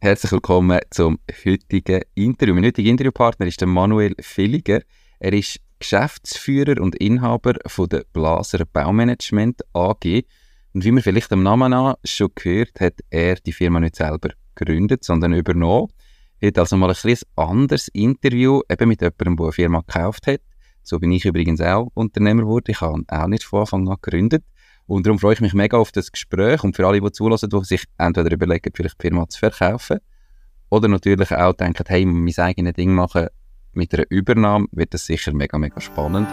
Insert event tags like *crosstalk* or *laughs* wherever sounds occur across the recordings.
Herzlich willkommen zum heutigen Interview. Mein heutiger Interviewpartner ist der Manuel Villiger. Er ist Geschäftsführer und Inhaber von der Blaser Baumanagement AG. Und wie man vielleicht am Namen an schon gehört, hat er die Firma nicht selber gegründet, sondern übernommen. Heute also mal ein bisschen anderes Interview eben mit jemandem, der eine Firma gekauft hat. So bin ich übrigens auch Unternehmer geworden. Ich habe auch nicht von Anfang an gegründet. Und darum freue ich mich mega auf das Gespräch und für alle, die zulassen, die sich entweder überlegen, vielleicht die Firma zu verkaufen oder natürlich auch denken, hey, mein eigenes Ding machen mit einer Übernahme, wird das sicher mega, mega spannend.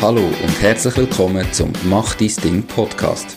Hallo und herzlich willkommen zum Mach dein Ding Podcast.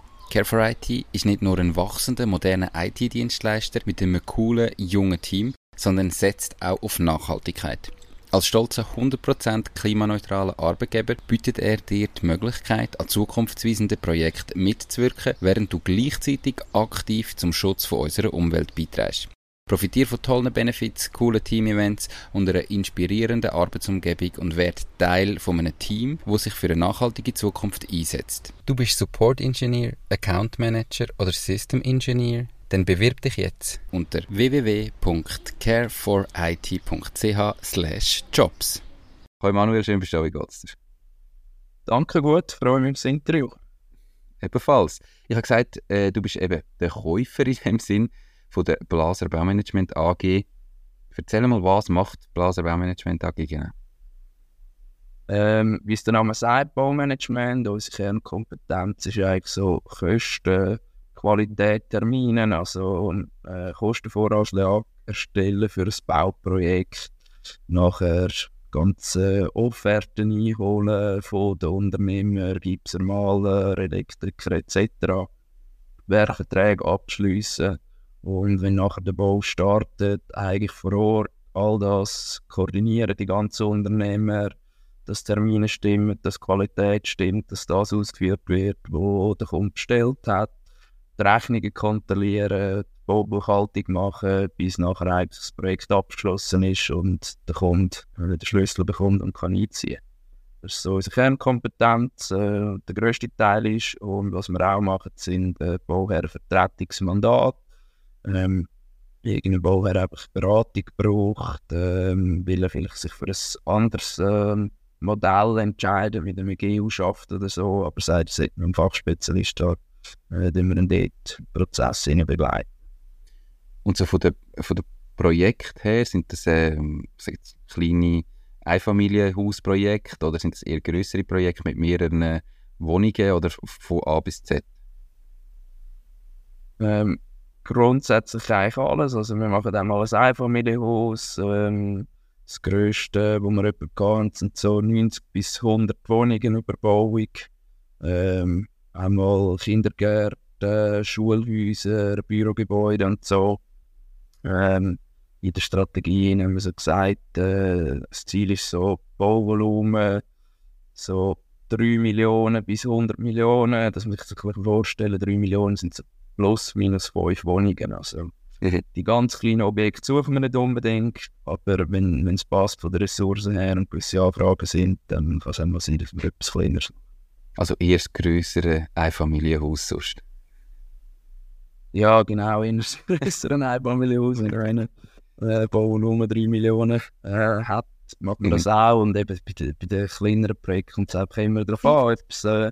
Care for IT ist nicht nur ein wachsender, moderner IT-Dienstleister mit einem coolen, jungen Team, sondern setzt auch auf Nachhaltigkeit. Als stolzer 100% klimaneutraler Arbeitgeber bietet er dir die Möglichkeit, an zukunftsweisenden Projekten mitzuwirken, während du gleichzeitig aktiv zum Schutz von unserer Umwelt beiträgst. Profitier von tollen Benefits, coolen Team-Events und einer inspirierenden Arbeitsumgebung und werd Teil von einem Team, wo sich für eine nachhaltige Zukunft einsetzt. Du bist Support Engineer, Account Manager oder System Engineer? Dann bewirb dich jetzt unter www.careforit.ch/jobs. Hallo Manuel, schön bist du Wie geht's dir? Danke gut, freue mich aufs Interview. Ebenfalls. Ich habe gesagt, äh, du bist eben der Käufer in dem Sinn von der Blaser Baumanagement AG. Erzähl mal, was macht Blaser Baumanagement AG genau? Ähm, wie es der Name sagt, Baumanagement, unsere Kernkompetenz ist eigentlich so Kosten, Qualität, Termine, also äh, Kostenvoranschläge erstellen für ein Bauprojekt, nachher ganze Offerten einholen von den Unternehmern, Gipser, Maler, Elektriker etc. Werkverträge abschließen und wenn nachher der Bau startet, eigentlich vor Ort all das koordinieren, die ganzen Unternehmer, dass Termine stimmen, dass Qualität stimmt, dass das ausgeführt wird, wo der Kunde bestellt hat, die Rechnungen kontrollieren, die Baubuchhaltung machen, bis nachher eigentlich das Projekt abgeschlossen ist und der Kunde den Schlüssel bekommt und kann einziehen. Das ist so unsere Kernkompetenz, äh, der grösste Teil ist. Und was wir auch machen, sind äh, Bauherrenvertretungsmandate ähm, irgendein Bauherr einfach Beratung braucht, ähm, will er vielleicht sich für ein anderes ähm, Modell entscheiden, mit einem GU schafft oder so, aber sagt, es sollte ein Fachspezialist da, äh, den wir dann dort Prozess begleiten. Und so von der, von der Projekt her, sind das ähm, kleine Einfamilienhausprojekte oder sind das eher größere Projekte mit mehreren Wohnungen oder von A bis Z? Ähm, grundsätzlich eigentlich alles. Also wir machen dann mal ein Einfamilienhaus. Ähm, das grösste, wo wir haben, sind so 90 bis 100 Wohnungen Überbauung. Ähm, einmal Kindergärten, Schulhäuser, Bürogebäude und so. Ähm, in der Strategie haben wir so gesagt, äh, das Ziel ist so Bauvolumen so 3 Millionen bis 100 Millionen, dass man sich das vorstellen 3 Millionen sind so plus minus fünf Wohnungen. Also mhm. die ganz kleinen Objekte suchen wir nicht unbedingt, aber wenn es passt von den Ressourcen her und gewisse Anfragen sind, dann kann es auch sein, dass wir etwas kleiner sind. Also erst größere Einfamilienhaus sonst? Ja, genau, eher *laughs* größere Einfamilienhaus. Wenn einer äh, Bauvolumen 3 Millionen äh, hat, macht man mhm. das auch. Und eben bei, den, bei den kleineren Projekten kommt es einfach immer darauf an, ob es äh,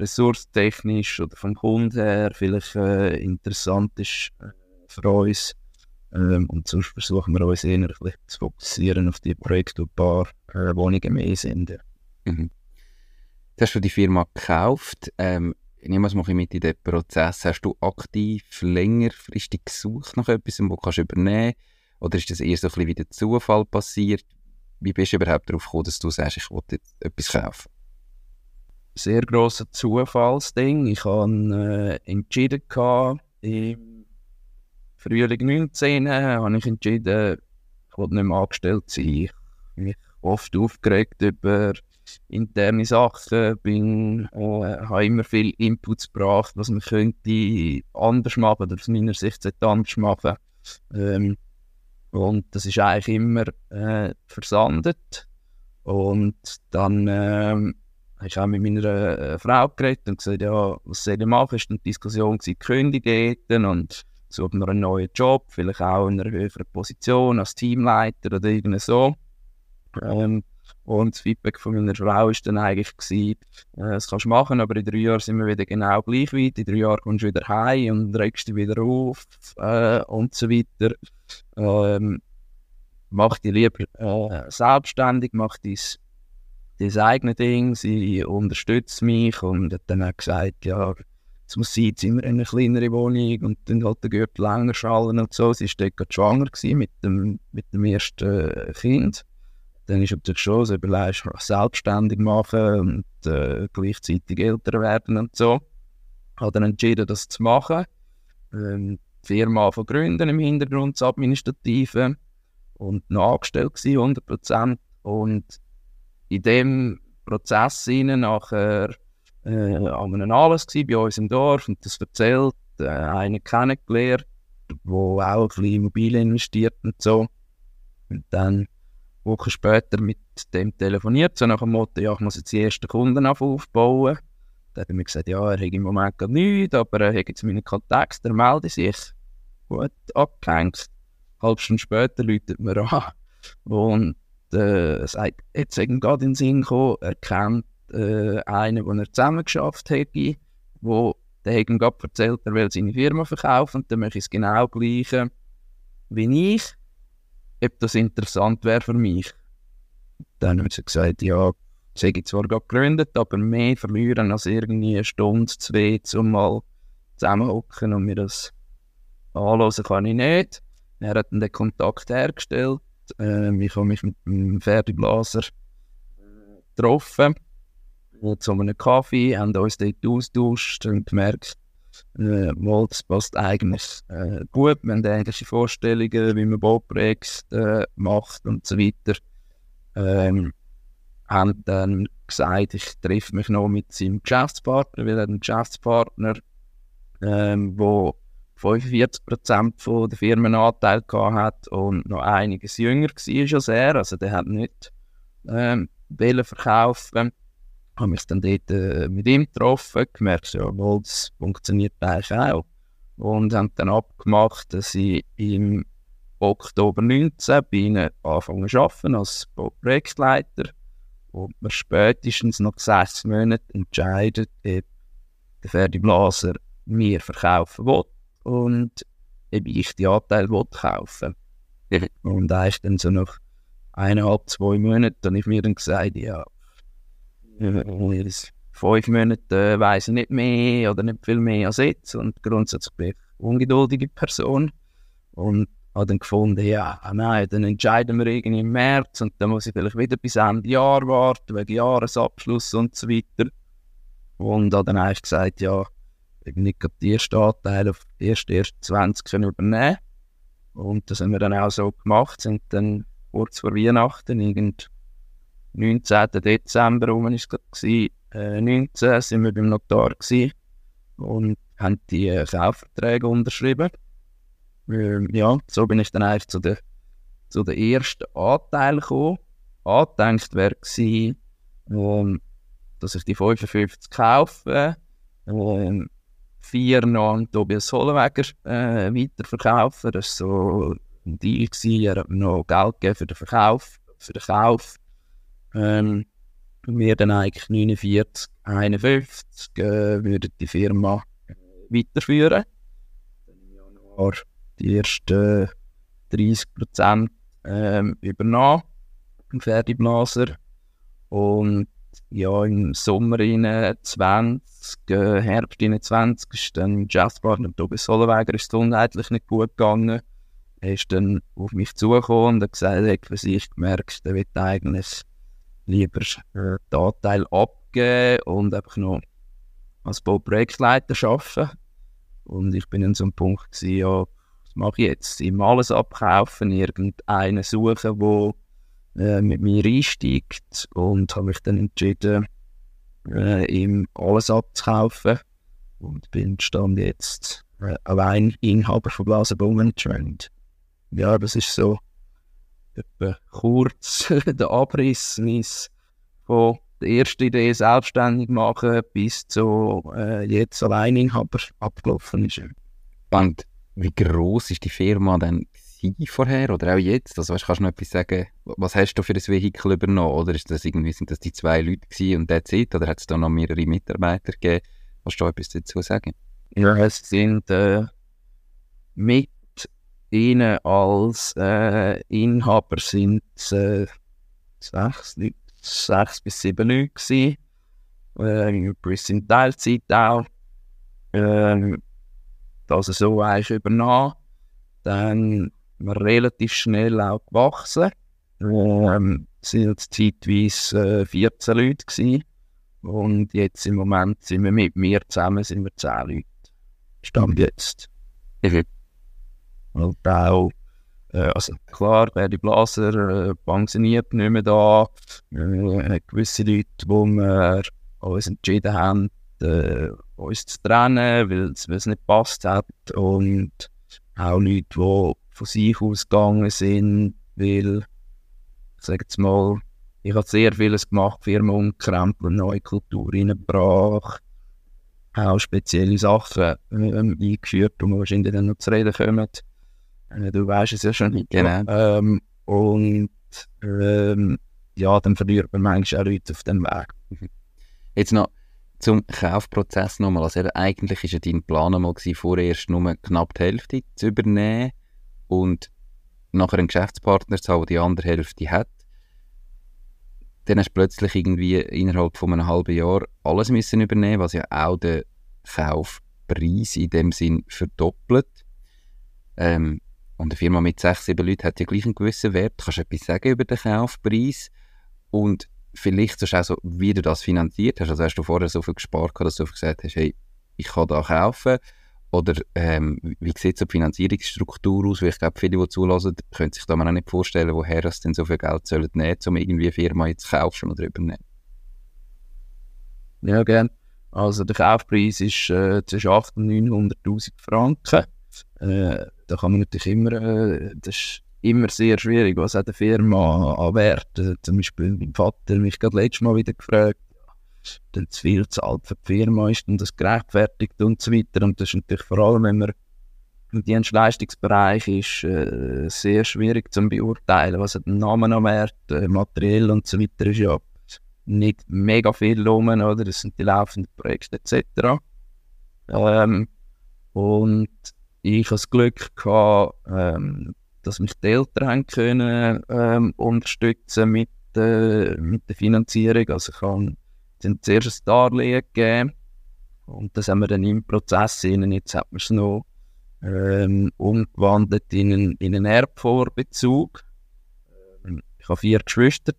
ressourcetechnisch oder vom Kunden her vielleicht äh, interessant ist äh, für uns. Ähm, und sonst versuchen wir uns eher zu fokussieren auf die Projekte, wo ein paar äh, Wohnungen mehr sind. Ja. Mhm. Du hast du die Firma gekauft. Ähm, ich nehme mal mit in den Prozess. Hast du aktiv längerfristig gesucht nach etwas, wo kannst du übernehmen Oder ist das eher so ein bisschen wie der Zufall passiert? Wie bist du überhaupt darauf gekommen, dass du sagst, ich wollte etwas kaufen? Sehr grosses Zufallsding. Ich habe äh, entschieden, gehabt, im Frühling 19 habe ich entschieden, ich wollte nicht mehr angestellt sein. Ich mich oft aufgeregt über interne Sachen, bin, äh, habe immer viel Inputs gebracht, was man könnte anders machen oder aus meiner Sicht anders machen. Ähm, und das ist eigentlich immer äh, versandet. Und dann ähm, ich auch mit meiner äh, Frau geredet und gesagt, ja, was soll ich machen? Es war eine Diskussion, die kündigen und suche noch einen neuen Job, vielleicht auch in einer höheren Position als Teamleiter oder irgendwie so. Ähm, und das Feedback von meiner Frau war dann eigentlich, gewesen, äh, das kannst du machen, aber in drei Jahren sind wir wieder genau gleich weit. In drei Jahren kommst du wieder heim und regst dich wieder auf äh, und so weiter. Ähm, mach dich lieber äh, selbstständig, mach dein, dein eigenes Ding. Sie unterstützt mich und hat dann auch gesagt, ja, es muss sein, jetzt immer in einer kleineren Wohnung und dann halt der Gürtel länger schallen und so. Sie war dort schwanger mit dem, mit dem ersten Kind. Dann ist natürlich schon so überlegst, selbstständig machen und äh, gleichzeitig älter werden und so. Habe dann entschieden, das zu machen. Ähm, die Firma von gründen im Hintergrund, das Administrative und noch angestellt gewesen, 100%. Und in dem Prozess hinein nachher äh, an einem Anlass bei uns im Dorf und das erzählt, äh, einen kennengelernt, der auch ein bisschen Immobilien investiert und so. Und dann Wochen später mit dem telefoniert, so nach dem Motto, ja, ich muss jetzt die ersten Kunden aufbauen. Dann hat er mir gesagt, ja, er hat im Moment gar nichts, aber er hat jetzt meine Kontakte, er meldet sich. Gut, abgehängt. Eine halbe Stunde später läutet mir an und äh, sagt, jetzt ist ihm gerade in den Sinn gekommen, er kennt äh, einen, den er zusammen geschafft hätte, wo der hat ihm gerade erzählt, er will seine Firma verkaufen und dann mache ich es genau gleiche wie ich ob das interessant wäre für mich. Dann haben sie gesagt, ja, ich habe zwar gerade gegründet, aber mehr verlieren als irgendwie eine Stunde, zwei, um mal zusammenhocken und mir das anhören kann ich nicht. Er hat dann den Kontakt hergestellt. Äh, ich habe mich mit dem Pferdeblaser getroffen. Zu einem Kaffee, haben uns dort austauscht und gemerkt, äh, das passt eigentlich äh, gut. Wir haben ähnliche Vorstellungen, wie man Bauprojekte äh, macht und so weiter. Ähm, haben dann gesagt, ich treffe mich noch mit seinem Geschäftspartner, weil er einen Geschäftspartner, ähm, 45% von der Firmenanteil hat und noch einiges jünger war als er. Also der hat nicht ähm, verkaufen habe mich dann dort äh, mit ihm getroffen, gemerkt, ja, wohl, das funktioniert eigentlich auch. Und haben dann abgemacht, dass ich im Oktober 19 bei ihnen anfangen zu arbeiten als Projektleiter und man spätestens nach sechs Monaten entscheidet, ob der Ferdi Blaser mir verkaufen will und ob ich die Anteile will kaufen. *laughs* Und eigentlich dann so nach eineinhalb, zwei Monaten habe ich mir dann gesagt, ja, in fünf Monaten äh, weiss ich nicht mehr oder nicht viel mehr als jetzt. Und grundsätzlich bin ich eine ungeduldige Person. Und habe dann gefunden, ja, nein, dann entscheiden wir irgendwie im März und dann muss ich vielleicht wieder bis Ende Jahr warten, wegen Jahresabschluss und so weiter. Und habe dann eigentlich gesagt, ja, nicht gerade die ersten Anteile auf die ersten, ersten 20 können übernehmen. Und das haben wir dann auch so gemacht, sind dann kurz vor Weihnachten, irgend 19. Dezember rum war es gewesen, äh, 19 sind wir beim Notar gewesen und haben die äh, Kaufverträge unterschrieben. Ähm, ja, so bin ich dann eigentlich zu den, zu den ersten Anteilen gekommen. Angedenkt wäre gewesen, ähm, dass ich die 55 kaufe, ähm, vier noch an Tobias Hollweger äh, weiterverkaufen. Das war so ein Deal. Gewesen. Er hat noch Geld gegeben für den Verkauf, für den Kauf. Ähm, wir dann eigentlich 49, 51 äh, würden die Firma weiterführen. Dann im Januar die ersten 30 Prozent ähm, übernommen Pferdeblaser. Und ja, im Sommer 20, äh, Herbst 20 ist dann Jazzpartner Tobias Sollenweger ist gesundheitlich nicht gut gegangen. Er ist dann auf mich zugekommen und hat gesagt, er hat für sich gemerkt, er will eigentlich lieber äh, den Anteil abgeben und einfach noch als Bauprojektleiter arbeiten. Und ich bin an so einem Punkt gewesen, ja, was mache ich jetzt? Ihm alles abkaufen, irgendeinen suchen, der äh, mit mir einsteigt und habe mich dann entschieden, äh, ihm alles abzukaufen und bin stand jetzt äh, allein Inhaber von Blasenbaumanagement. Ja, das ist so kurz *laughs* der Abriss, es von der ersten Idee selbstständig machen bis zu äh, jetzt Alleininhaber abgelaufen ist. Und wie groß ist die Firma denn vorher oder auch jetzt? Also weißt, kannst du noch etwas sagen, was hast du für ein Vehikel übernommen? Oder ist das irgendwie, sind das die zwei Leute gewesen und der Zeit? Oder hat es da noch mehrere Mitarbeiter gegeben? Kannst du etwas dazu sagen? Ja, es sind äh, mit ihnen als äh, Inhaber sind äh, sechs, sechs bis sieben Leute gewesen. Äh, bis Teilzeit auch. Äh, das so eigentlich übernommen. Dann relativ schnell auch gewachsen. Ähm, sind zeitweise äh, 14 Leute gewesen. Und jetzt im Moment sind wir mit mir zusammen sind wir 10 Leute. Stand jetzt. Mhm. Und auch, äh, also klar, Berdi Blaser äh, pensioniert nicht mehr da. Äh, gewisse Leute, wo wir uns entschieden haben, äh, uns zu trennen, weil es nicht passt hat. Und auch Leute, die von sich ausgegangen sind, weil, ich sage jetzt mal, ich habe sehr vieles gemacht, Firma umkrempelt, neue Kultur reingebracht, auch spezielle Sachen ähm, eingeführt, wir wahrscheinlich dann noch zu reden kommen. Äh, du weißt es ja schon. Genau. Ähm, und ähm, ja, dann verliert man manchmal auch Leute auf dem Weg. *laughs* Jetzt noch zum Kaufprozess nochmal. Also eigentlich war ja dein Plan einmal vorerst nur knapp die Hälfte zu übernehmen und nachher einen Geschäftspartner zu haben, der die andere Hälfte hat. Dann hast du plötzlich irgendwie innerhalb von einem halben Jahr alles müssen übernehmen, was ja auch den Kaufpreis in dem Sinn verdoppelt. Ähm, und eine Firma mit sechs, sieben Leuten hat ja gleich einen gewissen Wert. Kannst du etwas sagen über den Kaufpreis? Und vielleicht sonst auch so, wie du das finanziert hast. Also hast du vorher so viel gespart, dass du gesagt hast, hey, ich kann da kaufen oder ähm, wie sieht so die Finanzierungsstruktur aus? Weil ich glaube, viele, die zulassen, können sich da mal auch nicht vorstellen, woher es denn so viel Geld sollen nehmen, um irgendwie eine Firma jetzt zu kaufen oder übernehmen. Ja, gerne. Also der Kaufpreis ist äh, zwischen 800.000 und 900'000 Franken. Äh, da kann man natürlich immer, äh, das ist immer sehr schwierig, was hat eine Firma an Wert. Äh, zum Beispiel mein Vater mich gerade letztes Mal wieder gefragt, dann zu viel zahlt für die Firma ist und das gerechtfertigt und so weiter. Und das ist natürlich vor allem, wenn man im Dienstleistungsbereich ist, äh, sehr schwierig zu beurteilen, was hat den Namen am Wert, äh, materiell und so weiter ist ja nicht mega viel rum, oder? Das sind die laufenden Projekte etc. Ähm, und ich hatte das Glück gehabt, ähm, dass mich die Eltern können, ähm, unterstützen mit, äh, mit der Finanzierung. Also ich habe dann zuerst ein Darlehen gegeben und das haben wir dann im Prozess in, jetzt hat man es noch ähm, umgewandelt in einen, in einen Erbvorbezug. Ähm, ich habe vier Geschwister,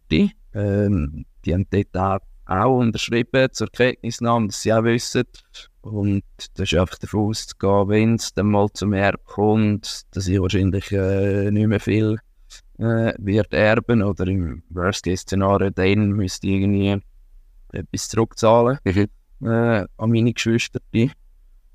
ähm, die haben dort auch, unterschrieben zur Kenntnisnahme, dass sie auch wissen. Und das ist einfach davon auszugehen, wenn es dann mal zum Erb kommt, dass ich wahrscheinlich äh, nicht mehr viel äh, wird erben oder im Worst-Case-Szenario dann müsste ich irgendwie etwas zurückzahlen mhm. äh, an meine Geschwister.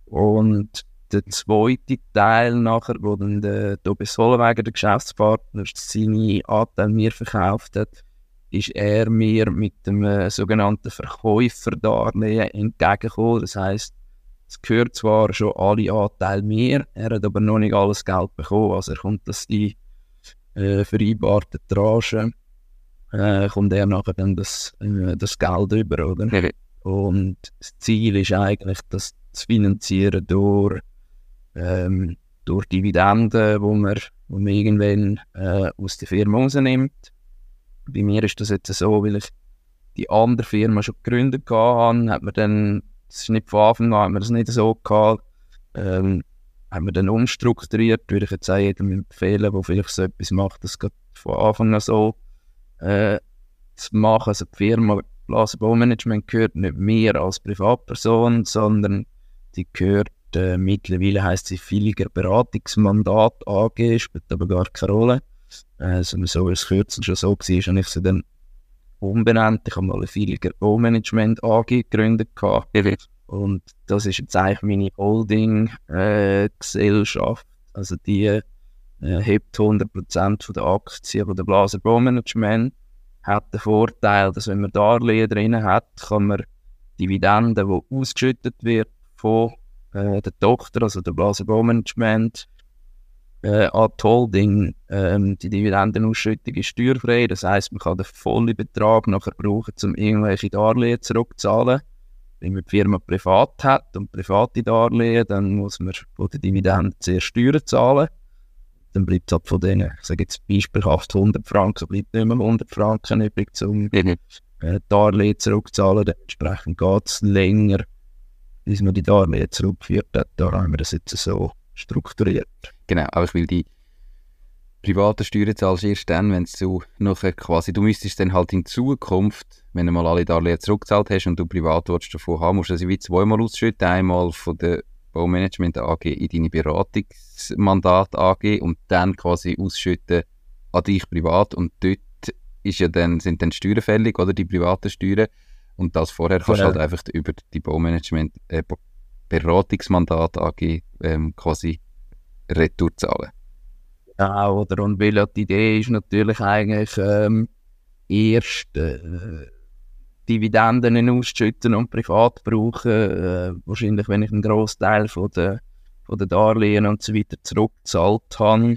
Und der zweite Teil nachher, wo dann der Tobias Hollwegen, der Geschäftspartner, seine Anteile mir verkauft hat, ist er mir mit dem äh, sogenannten Verkäuferdarlehen entgegengekommen. Das heisst, es gehört zwar schon alle Anteile mir, er hat aber noch nicht alles Geld bekommen. Also er kommt das die äh, vereinbarte Tranche äh, kommt er nachher dann das, äh, das Geld über, oder? Mhm. Und das Ziel ist eigentlich, das zu finanzieren durch, ähm, durch Dividenden, wo man, wo man irgendwann äh, aus der Firma rausnimmt. Bei mir ist das jetzt so, weil ich die andere Firma schon gegründet habe, hat man dann, das ist nicht von Anfang an, hat man das nicht so gehabt, ähm, haben wir dann umstrukturiert, würde ich jetzt auch jedem empfehlen, der vielleicht so etwas macht, das geht von Anfang an so äh, zu machen. Also die Firma Blasenbaumanagement gehört nicht mir als Privatperson, sondern die gehört äh, mittlerweile heisst sie Villiger Beratungsmandat AG, spielt aber gar keine Rolle. Äh, so, so als Kürzel schon so war, habe ich sie dann umbenannt. Ich habe mal eine Villiger Baumanagement AG gegründet. Gehabt. Und das ist jetzt eigentlich meine Holding-Gesellschaft. Äh, also die äh, hebt 100% der Aktien von der Blaser Baumanagement. Hat den Vorteil, dass wenn man Darlehen drin hat, kann man Dividenden, die ausgeschüttet wird von äh, der Tochter, also der Blaser Baumanagement, äh, an die Holding. Ähm, die Dividendenausschüttung ist steuerfrei. Das heisst, man kann den vollen Betrag nachher brauchen, um irgendwelche Darlehen zurückzuzahlen. Wenn man die Firma privat hat und private Darlehen, dann muss man von der Dividende zuerst Steuern zahlen. Dann bleibt es halt von denen, ich sage jetzt beispielhaft 100 Franken, so bleibt nicht mehr 100 Franken übrig, um mhm. äh, Darlehen zurückzuzahlen. Dementsprechend geht es länger, bis man die Darlehen zurückgeführt hat. Da haben wir das jetzt so strukturiert. Genau, aber ich will die private Steuern zahlst erst dann, wenn du nachher quasi, du müsstest dann halt in Zukunft, wenn du mal alle Darlehen zurückgezahlt hast und du privat willst davon haben, musst du sie wie zweimal ausschütten, einmal von der Baumanagement AG in deine Beratungsmandat AG und dann quasi ausschütten an dich privat und dort ist ja dann, sind dann Steuern fällig, oder die privaten Steuern und das vorher kannst du ja. halt einfach über die Baumanagement äh, Beratungsmandat AG ähm, quasi retour zahlen. Ja, oder? Und weil die Idee ist natürlich eigentlich ähm, erst äh, Dividenden ausschütten und privat brauchen. Äh, wahrscheinlich, wenn ich einen Großteil von der, von der Darlehen und so weiter zurückgezahlt habe,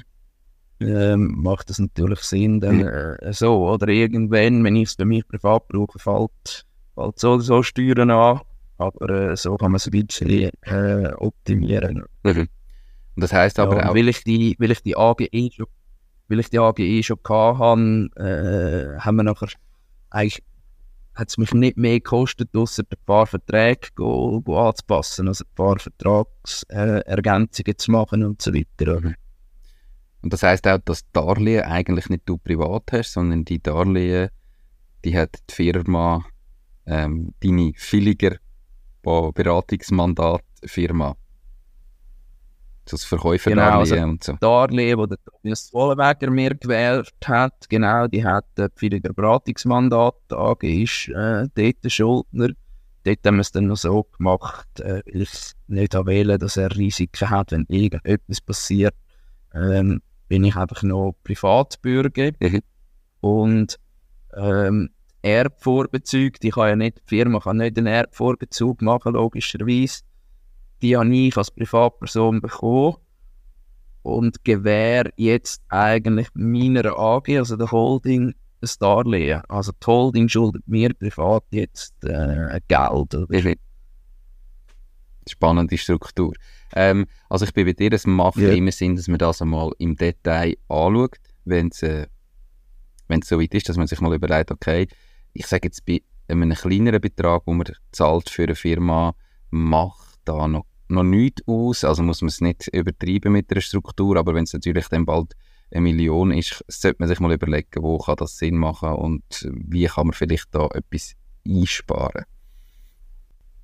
ähm, macht das natürlich Sinn, dann äh, so. Oder irgendwann, wenn ich es bei mir privat brauche, fällt, fällt so oder so Steuern an. Aber äh, so kann man es ein bisschen äh, optimieren. Mhm. Und das heisst aber ja, auch... Weil ich die, weil ich die AGE schon, weil ich die AGE schon habe, äh, haben wir nachher eigentlich hat es mich nicht mehr gekostet, außer ein paar Verträge go, go anzupassen, also ein paar Vertragsergänzungen äh, zu machen und so weiter. Mhm. Und das heisst auch, dass Darlehen eigentlich nicht du privat hast, sondern die Darlehen, die hat die Firma, ähm, deine Villiger Beratungsmandat Firma das Verkäuferdarlehen genau, also und so. Darlehen, das der Tobias Wollenweger mir gewählt hat, genau, die hat äh, das Beratungsmandat AG ist äh, dort Schuldner. Dort haben wir es dann noch so gemacht, äh, weil ich nicht wählen dass er Risiken hat, wenn irgendetwas passiert. Ähm, bin ich einfach noch Privatbürger. Mhm. Und ähm, Erbvorbezug, die kann ja nicht, die Firma kann nicht einen Erbvorbezug machen, logischerweise die habe ich als Privatperson bekommen und gewähre jetzt eigentlich meiner AG, also der Holding, ein Darlehen. Also die Holding schuldet mir privat jetzt äh, Geld. Oder? Spannende Struktur. Ähm, also ich bin bei dir, es macht yeah. immer Sinn, dass man das einmal im Detail anschaut, wenn es äh, so weit ist, dass man sich mal überlegt, okay, ich sage jetzt bei einem kleineren Betrag, den man zahlt für eine Firma, macht da noch noch nichts aus, also muss man es nicht übertreiben mit der Struktur, aber wenn es natürlich dann bald eine Million ist, sollte man sich mal überlegen, wo kann das Sinn machen und wie kann man vielleicht da etwas einsparen.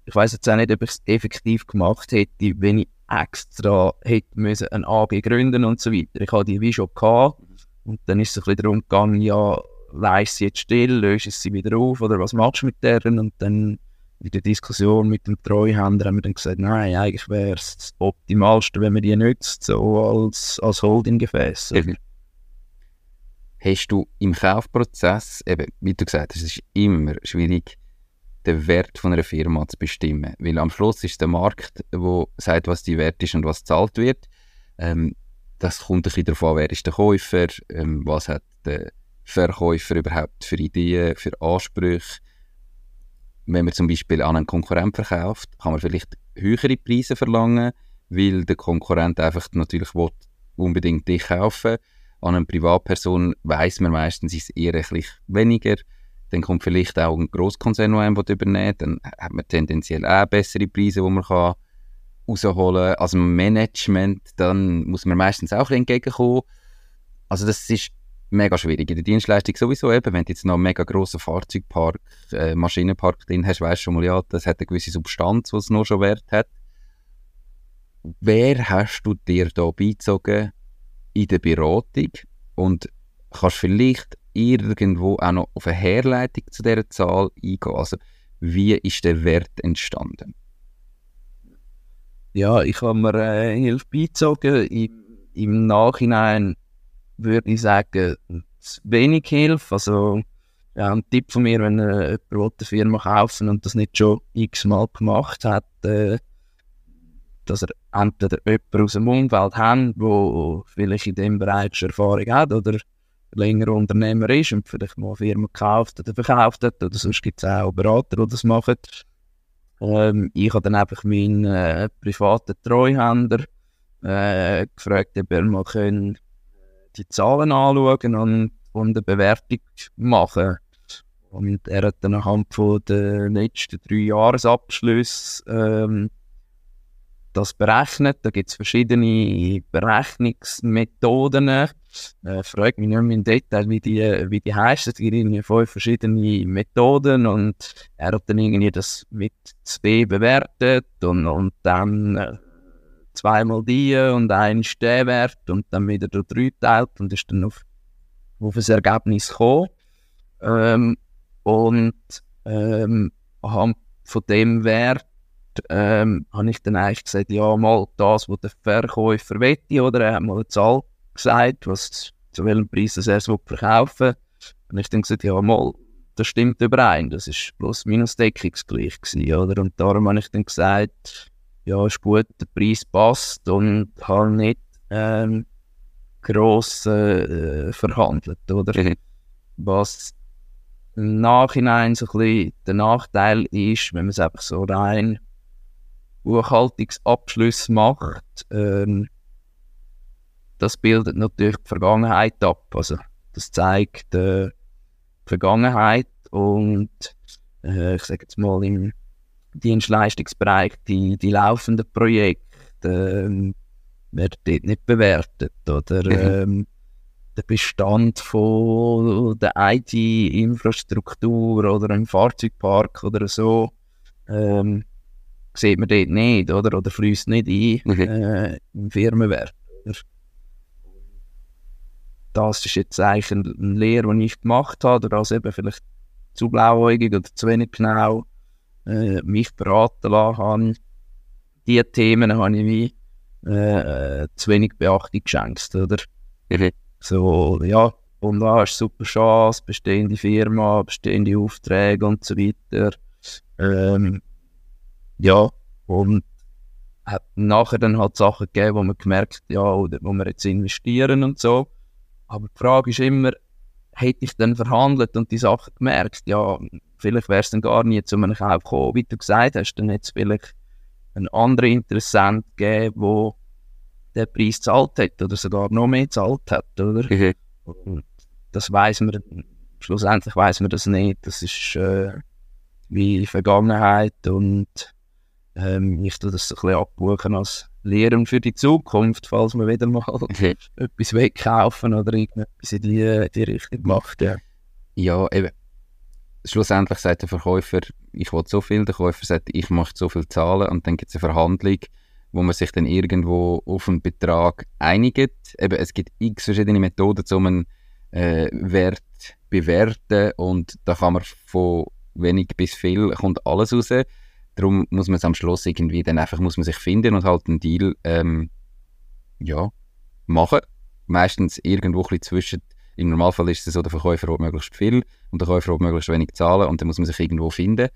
Ich weiß jetzt auch nicht, ob ich es effektiv gemacht hätte, wenn ich extra hätte müssen ein AG gründen und so weiter. Ich hatte die wie schon gehabt und dann ist es ein bisschen darum gegangen, ja, leist sie jetzt still, löst sie wieder auf oder was machst du mit deren und dann in der Diskussion mit dem Treuhänder haben wir dann gesagt, nein, eigentlich wäre es das Optimalste, wenn man die nützt, so als, als Holdinggefäß. Mhm. Hast du im Kaufprozess, eben, wie du gesagt hast, es ist immer schwierig, den Wert von einer Firma zu bestimmen, weil am Schluss ist der Markt, der sagt, was die Wert ist und was gezahlt wird. Ähm, das kommt ein bisschen darauf an, wer ist der Käufer, ähm, was hat der Verkäufer überhaupt für Ideen, für Ansprüche, wenn man zum Beispiel an einen Konkurrent verkauft, kann man vielleicht höhere Preise verlangen, weil der Konkurrent einfach natürlich will, unbedingt dich kaufen An eine Privatperson weiß man meistens, ist eher ein weniger. Dann kommt vielleicht auch ein Grosskonzern, der einen übernehmen Dann hat man tendenziell auch bessere Preise, die man kann rausholen kann. Also Management, dann muss man meistens auch entgegenkommen. Also das ist mega schwierig. In der Dienstleistung sowieso eben, wenn du jetzt noch einen mega grossen Fahrzeugpark, äh, Maschinenpark drin hast, weißt du schon mal, ja, das hat eine gewisse Substanz, was es noch schon Wert hat. wer hast du dir da beizogen in der Beratung und kannst vielleicht irgendwo auch noch auf eine Herleitung zu dieser Zahl eingehen? Also, wie ist der Wert entstanden? Ja, ich habe mir äh, Hilfe beizogen. Im, Im Nachhinein würde ich sagen, wenig Hilfe. Also, ja, ein Tipp von mir, wenn äh, jemand eine Firma kaufen und das nicht schon x-mal gemacht hat, äh, dass er entweder jemanden aus dem Umfeld hat, der vielleicht in dem Bereich schon Erfahrung hat oder länger Unternehmer ist und vielleicht mal eine Firma gekauft oder verkauft hat. Oder sonst gibt es auch Berater, die das machen. Ähm, ich habe dann einfach meinen äh, privaten Treuhänder äh, gefragt, ob er mal können die Zahlen anschauen und, und eine Bewertung machen und er hat dann anhand den letzten drei Jahresabschlüsse ähm, das berechnet. Da gibt es verschiedene Berechnungsmethoden. Äh, frage mich nicht mehr im Detail, wie die, wie die heißen. Es gibt irgendwie fünf verschiedene Methoden und er hat dann irgendwie das mit zwei bewertet und, und dann äh, zweimal die und ein ist der Wert und dann wieder durch drei teilt und ist dann auf, auf ein Ergebnis gekommen. Ähm, und ähm, von dem Wert ähm, habe ich dann eigentlich gesagt, ja, mal das, was der Verkäufer wette, oder er hat mal eine Zahl gesagt, was, zu welchem Preis er es verkaufen will. Und ich dann gesagt, ja, mal, das stimmt überein, das ist plus minus deckungsgleich gewesen, oder? Und darum habe ich dann gesagt, ja, ist gut, der Preis passt und habe nicht ähm, gross äh, verhandelt, oder? Mhm. Was im Nachhinein so ein bisschen der Nachteil ist, wenn man es einfach so rein Buchhaltungsabschluss macht, ähm, das bildet natürlich die Vergangenheit ab. Also das zeigt äh, die Vergangenheit und äh, ich sage jetzt mal im Dienstleistungsbereich die, die laufenden Projekte ähm, werden dort nicht bewertet oder mhm. ähm, der Bestand von der IT-Infrastruktur oder im Fahrzeugpark oder so ähm, sieht man dort nicht, oder? Oder fließt nicht ein okay. äh, im Firmenwert. Oder? Das ist jetzt eigentlich eine Lehre, die ich gemacht habe, oder das eben vielleicht zu blauäugig oder zu wenig genau äh, mich beraten lassen habe. Diese Themen habe ich wie äh, zu wenig Beachtung geschenkt, oder? So, ja, und da hast du super Chance, bestehende Firma, bestehende Aufträge und so weiter. Ähm, ja, und hat nachher dann halt Sachen gegeben, wo man gemerkt ja, oder wo wir jetzt investieren und so. Aber die Frage ist immer, hätte ich dann verhandelt und die Sachen gemerkt, ja, vielleicht wäre es dann gar nie zu einem Kauf gekommen. Wie du gesagt hast, dann hätte es vielleicht einen anderen Interessent gegeben, der den Preis gezahlt hat oder sogar noch mehr gezahlt hat, oder? Mhm. Das weiß man, schlussendlich weiß man das nicht. Das ist äh, wie Vergangenheit und ähm, ich tue das ein bisschen abbuchen als Lehren für die Zukunft, falls man wieder mal okay. *laughs* etwas wegkaufen oder irgendetwas in die, die Richtung macht. Ja. ja, eben. Schlussendlich sagt der Verkäufer, ich will so viel, der Käufer sagt, ich möchte so viel zahlen und dann gibt es eine Verhandlung, wo man sich dann irgendwo auf einen Betrag einigt. Eben, es gibt x verschiedene Methoden, um einen äh, Wert bewerten und da kann man von wenig bis viel kommt alles raus. Darum muss man es am Schluss irgendwie dann einfach muss man sich finden und halt einen Deal ähm, ja, machen. Meistens irgendwo ein bisschen zwischen, im Normalfall ist es so, der Verkäufer will möglichst viel und der Käufer will möglichst wenig zahlen und dann muss man sich irgendwo finden.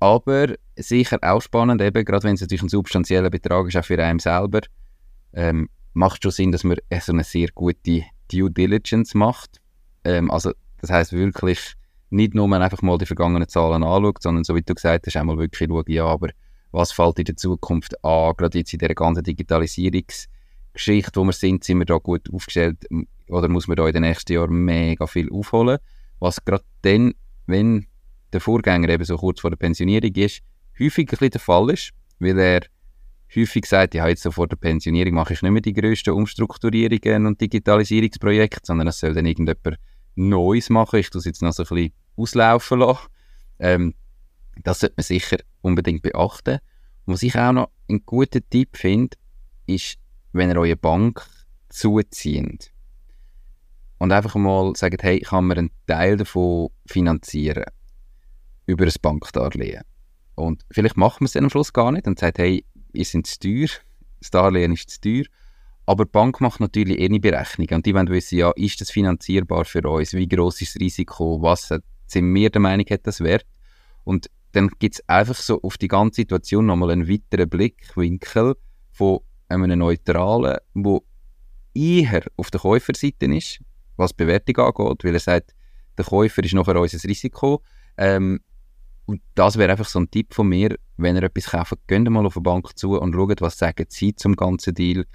Aber sicher auch spannend, eben, gerade wenn es natürlich ein substanzieller Betrag ist, auch für einen selber, ähm, macht schon Sinn, dass man so eine sehr gute Due Diligence macht. Ähm, also das heißt wirklich nicht nur einfach mal die vergangenen Zahlen anschaut, sondern so wie du gesagt hast, einmal wirklich schauen, ja, aber was fällt in der Zukunft an, gerade jetzt in dieser ganzen Digitalisierungsgeschichte, wo wir sind, sind wir da gut aufgestellt oder muss man da in den nächsten Jahren mega viel aufholen, was gerade dann, wenn der Vorgänger eben so kurz vor der Pensionierung ist, häufig ein der Fall ist, weil er häufig sagt, ja, jetzt so vor der Pensionierung mache ich nicht mehr die grössten Umstrukturierungen und Digitalisierungsprojekte, sondern es soll dann irgendjemand Neues machen. Ich tue es jetzt noch so ein bisschen auslaufen lassen. Ähm, das sollte man sicher unbedingt beachten. Und was ich auch noch einen guten Tipp finde, ist, wenn ihr eure Bank zuzieht und einfach mal sagt, hey, kann man einen Teil davon finanzieren über ein Bankdarlehen. Und vielleicht macht man es am Schluss gar nicht und sagt, hey, ihr seid zu teuer, das Darlehen ist zu teuer. Aber die Bank macht natürlich eh eine Berechnung und die wollen wissen, ja, ist das finanzierbar für uns? Wie groß ist das Risiko? Was sind wir der Meinung, hat das Wert? Und dann gibt es einfach so auf die ganze Situation nochmal einen weiteren Blickwinkel von einem Neutralen, wo eher auf der Käuferseite ist, was die Bewertung angeht, weil er sagt, der Käufer ist nachher unser Risiko. Ähm, und das wäre einfach so ein Tipp von mir, wenn ihr etwas kauft, geht mal auf eine Bank zu und schaut, was sagen sie zum ganzen Deal,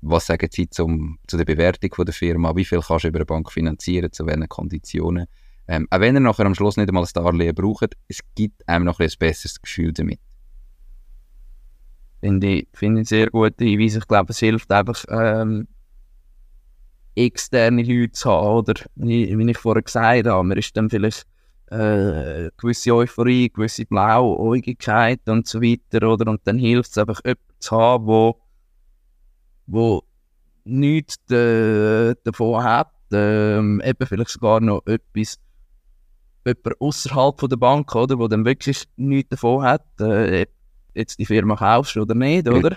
was sagen sie zum, zu der Bewertung von der Firma, wie viel kannst du über eine Bank finanzieren, zu welchen Konditionen. Ähm, auch wenn ihr nachher am Schluss nicht einmal ein Darlehen braucht, es gibt einem noch ein besseres Gefühl damit. Finde ich, finde ich sehr gut Hinweis. Ich glaube, es hilft einfach, ähm, externe Leute zu haben, oder? Wie, wie ich vorher gesagt habe, man ist dann vielleicht äh, gewisse Euphorie, gewisse Blauäugigkeit und so weiter, oder? Und dann hilft es einfach, jemanden zu haben, wo, wo nichts de, davon hat, ähm, eben vielleicht sogar noch etwas jemand außerhalb der Bank, oder, wo dann wirklich nichts davon hat, äh, jetzt die Firma kaufst oder nicht, oder?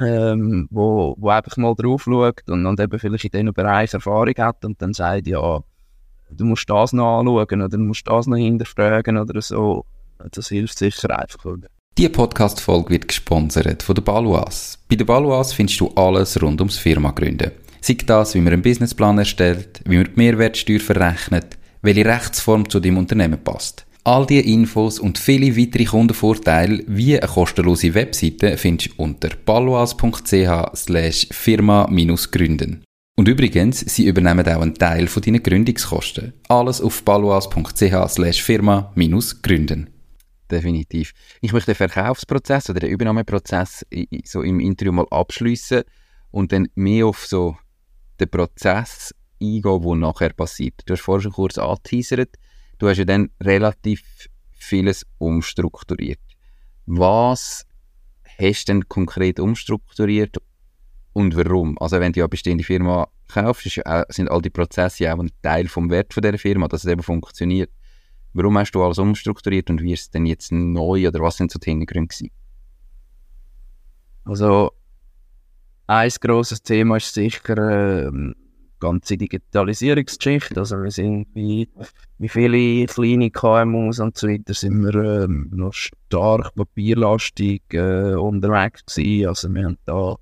Ähm, wo, wo einfach mal drauf schaut und, und eben vielleicht in diesem Bereich Erfahrung hat und dann sagt, ja, du musst das noch anschauen oder du musst das noch hinterfragen oder so. Das hilft sicher einfach. Oder? Die Podcast-Folge wird gesponsert von der Baluas. Bei der Baluas findest du alles rund ums Firma gründen. Sei das, wie man einen Businessplan erstellt, wie man die Mehrwertsteuer verrechnet, welche Rechtsform zu deinem Unternehmen passt. All diese Infos und viele weitere Kundenvorteile wie eine kostenlose Webseite findest du unter paloas.ch firma-gründen. Und übrigens, sie übernehmen auch einen Teil von deinen Gründungskosten. Alles auf paloas.ch firma-gründen. Definitiv. Ich möchte den Verkaufsprozess oder den Übernahmeprozess so im Interview mal abschließen und dann mehr auf so den Prozess eingehen, der nachher passiert. Du hast vorhin schon kurz angeteasert, du hast ja dann relativ vieles umstrukturiert. Was hast du denn konkret umstrukturiert und warum? Also wenn du eine bestehende Firma kaufst, ja, sind all die Prozesse ja auch ein Teil vom Wert von der Firma, dass es eben funktioniert. Warum hast du alles umstrukturiert und wie ist es denn jetzt neu oder was sind so die Hintergründe gewesen? Also ein grosses Thema ist sicher ähm, ganze Digitalisierungsgeschichte. Also wir sind wie, wie viele kleine KMUs und so weiter sind wir ähm, noch stark papierlastig äh, unterwegs gewesen. Also wir haben da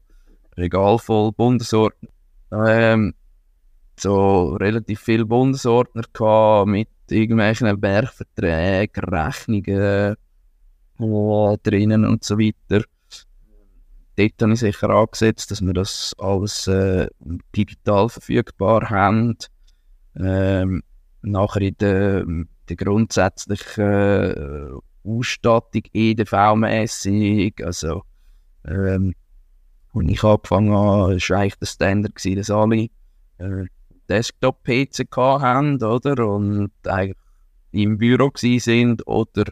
Regal voll Bundesordner. Ähm, so relativ viele Bundesordner gehabt mit irgendwelchen Bergverträgen, Rechnungen äh, drinnen und so weiter dort habe ich sicher angesetzt, dass wir das alles äh, digital verfügbar haben. Ähm, nachher in der, der grundsätzlichen äh, Ausstattung EDV-mässig, also ähm, als ich angefangen habe, war eigentlich der Standard, gewesen, dass alle äh, Desktop-PC haben, oder? Und eigentlich im Büro sind oder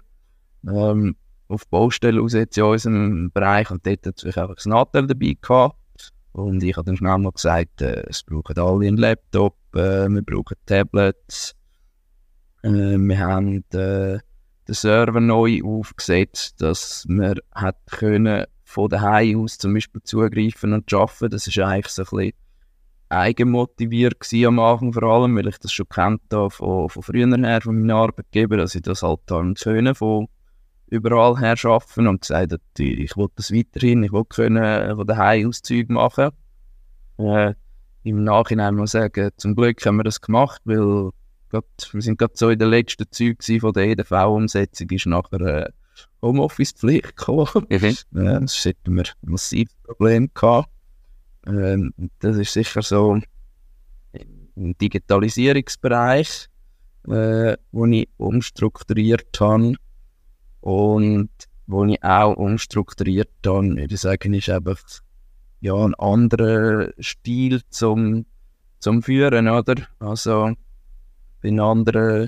ähm, auf Baustelle raus jetzt in unserem Bereich und dort hat es einfach das Nadel dabei gehabt. Und ich habe dann schnell mal gesagt, äh, es brauchen alle einen Laptop, äh, wir brauchen Tablets, äh, wir haben äh, den Server neu aufgesetzt, dass wir hat können von daheim aus zum Beispiel zugreifen und arbeiten. Das ist eigentlich so ein bisschen eigenmotiviert am Anfang vor allem, weil ich das schon kennt von, von früher her, von meinen Arbeitgeber, dass ich das halt dann können von überall her arbeiten und gesagt hat, ich will das weiterhin, ich will können äh, von daheim aus Zeug machen. Äh, Im Nachhinein muss ich sagen, zum Glück haben wir das gemacht, weil grad, wir sind gerade so in der letzten Zeug von der EDV-Umsetzung ist nachher äh, Homeoffice-Pflicht gekommen. Mhm. Ja, das hätten wir massiv Probleme gehabt. Ähm, das ist sicher so im Digitalisierungsbereich, äh, wo ich umstrukturiert habe und wo ich auch umstrukturiert dann, würde ich sagen, ist einfach ja, ein anderer Stil zum, zum Führen, oder? Also, bin ein anderer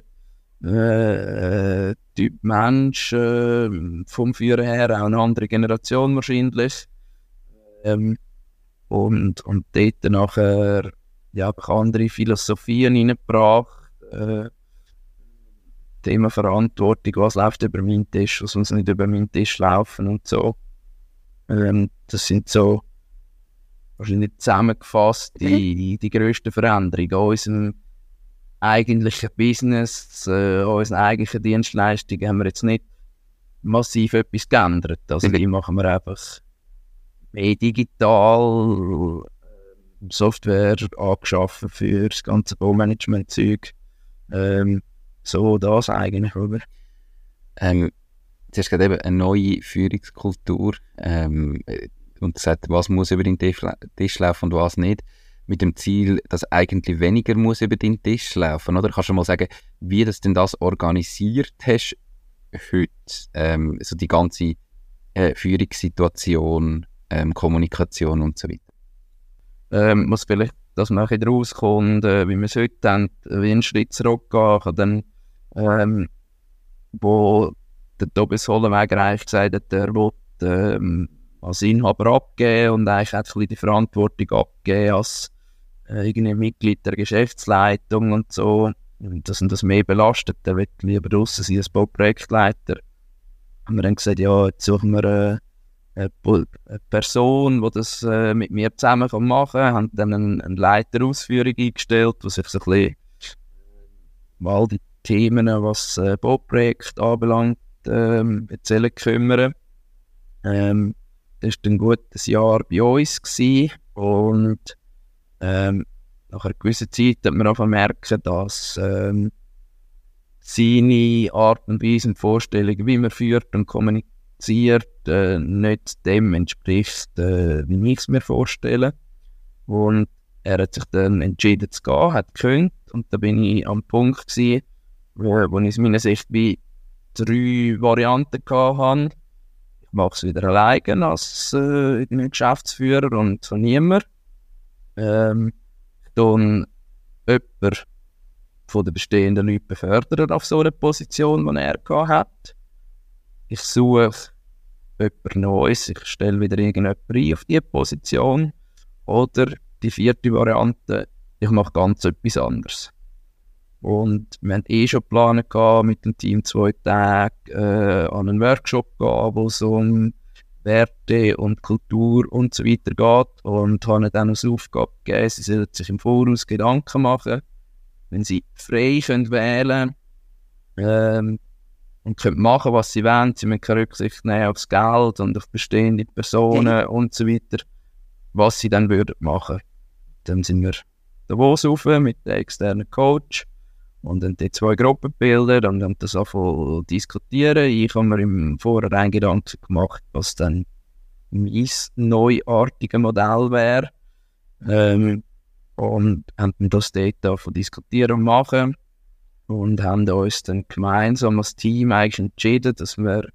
äh, Typ Mensch, äh, vom Führen her, auch eine andere Generation wahrscheinlich. Ähm, und, und dort nachher ja, andere Philosophien reingebracht. Äh, Thema Verantwortung, was läuft über meinen Tisch, was muss nicht über meinen Tisch laufen und so. Ähm, das sind so wahrscheinlich zusammengefasst die, die grössten Veränderungen an unserem eigentlichen Business, äh, an unseren eigentlichen Dienstleistungen haben wir jetzt nicht massiv etwas geändert. Also die machen wir einfach mehr digital, Software angeschaffen für das ganze Baumanagement-Zeug. Ähm, so das eigentlich, oder? Ähm, du hast gerade eben eine neue Führungskultur ähm, und gesagt, was muss über den Tisch, Tisch laufen und was nicht. Mit dem Ziel, dass eigentlich weniger muss über den Tisch laufen, oder? Kannst du mal sagen, wie du denn das organisiert hast heute? Ähm, so die ganze äh, Führungssituation, ähm, Kommunikation und so weiter ähm, muss vielleicht, dass man ein rauskommt, äh, wie man es heute haben, wie einen Schritt zurückgehen kann, dann, ähm, wo der Tobias Hollenweg eigentlich gesagt hat, er will ähm, als Inhaber abgeben und eigentlich hat die Verantwortung abgeben als äh, irgendwie Mitglied der Geschäftsleitung und so, und dass ihn das mehr belastet, der wird lieber draussen sein als Bauprojektleiter. Haben wir dann gesagt, ja, jetzt suchen wir äh, eine Person, die das äh, mit mir zusammen machen kann, haben dann einen, einen Leiter eingestellt, der sich so ein bisschen um all die Themen, was äh, Bauprojekt anbelangt, ähm, erzählen kümmern. Ähm, das war ein gutes Jahr bei uns gewesen und ähm, nach einer gewissen Zeit hat man auch merken, dass ähm, seine Art und Weise und Vorstellungen, wie man führt und kommuniziert, äh, nicht dem entspricht, äh, wie ich es mir vorstelle. Und er hat sich dann entschieden zu gehen, hat gekündigt und da bin ich am Punkt gewesen, wo, ich aus meiner Sicht wie drei Varianten hatte. Ich mache es wieder alleine als äh, Geschäftsführer und von niemand. Ähm, dann jemand von den bestehenden Leuten befördern auf so eine Position, die er hat ich suche jemand Neues, ich stelle wieder irgendjemand ein auf diese Position. Oder die vierte Variante, ich mache ganz etwas anderes. Und wir haben eh schon geplant mit dem Team zwei Tage äh, an einen Workshop gehen, wo es um Werte und Kultur und so weiter geht. Und habe dann als Aufgabe gegeben, sie sollen sich im Voraus Gedanken machen, wenn sie frei können wählen ähm, und können machen, was sie wollen. Sie müssen keine Rücksicht nehmen aufs Geld und auf bestehende Personen und so weiter, was sie dann würden machen. Dann sind wir Davos rauf mit dem externen Coach und dann die zwei Gruppen gebildet und haben das auch diskutieren. Ich habe mir im Vorhinein Gedanken gemacht, was dann mein neuartiges Modell wäre. Ähm, und haben das dort davon diskutieren und machen und haben uns dann gemeinsam als Team eigentlich entschieden, dass wir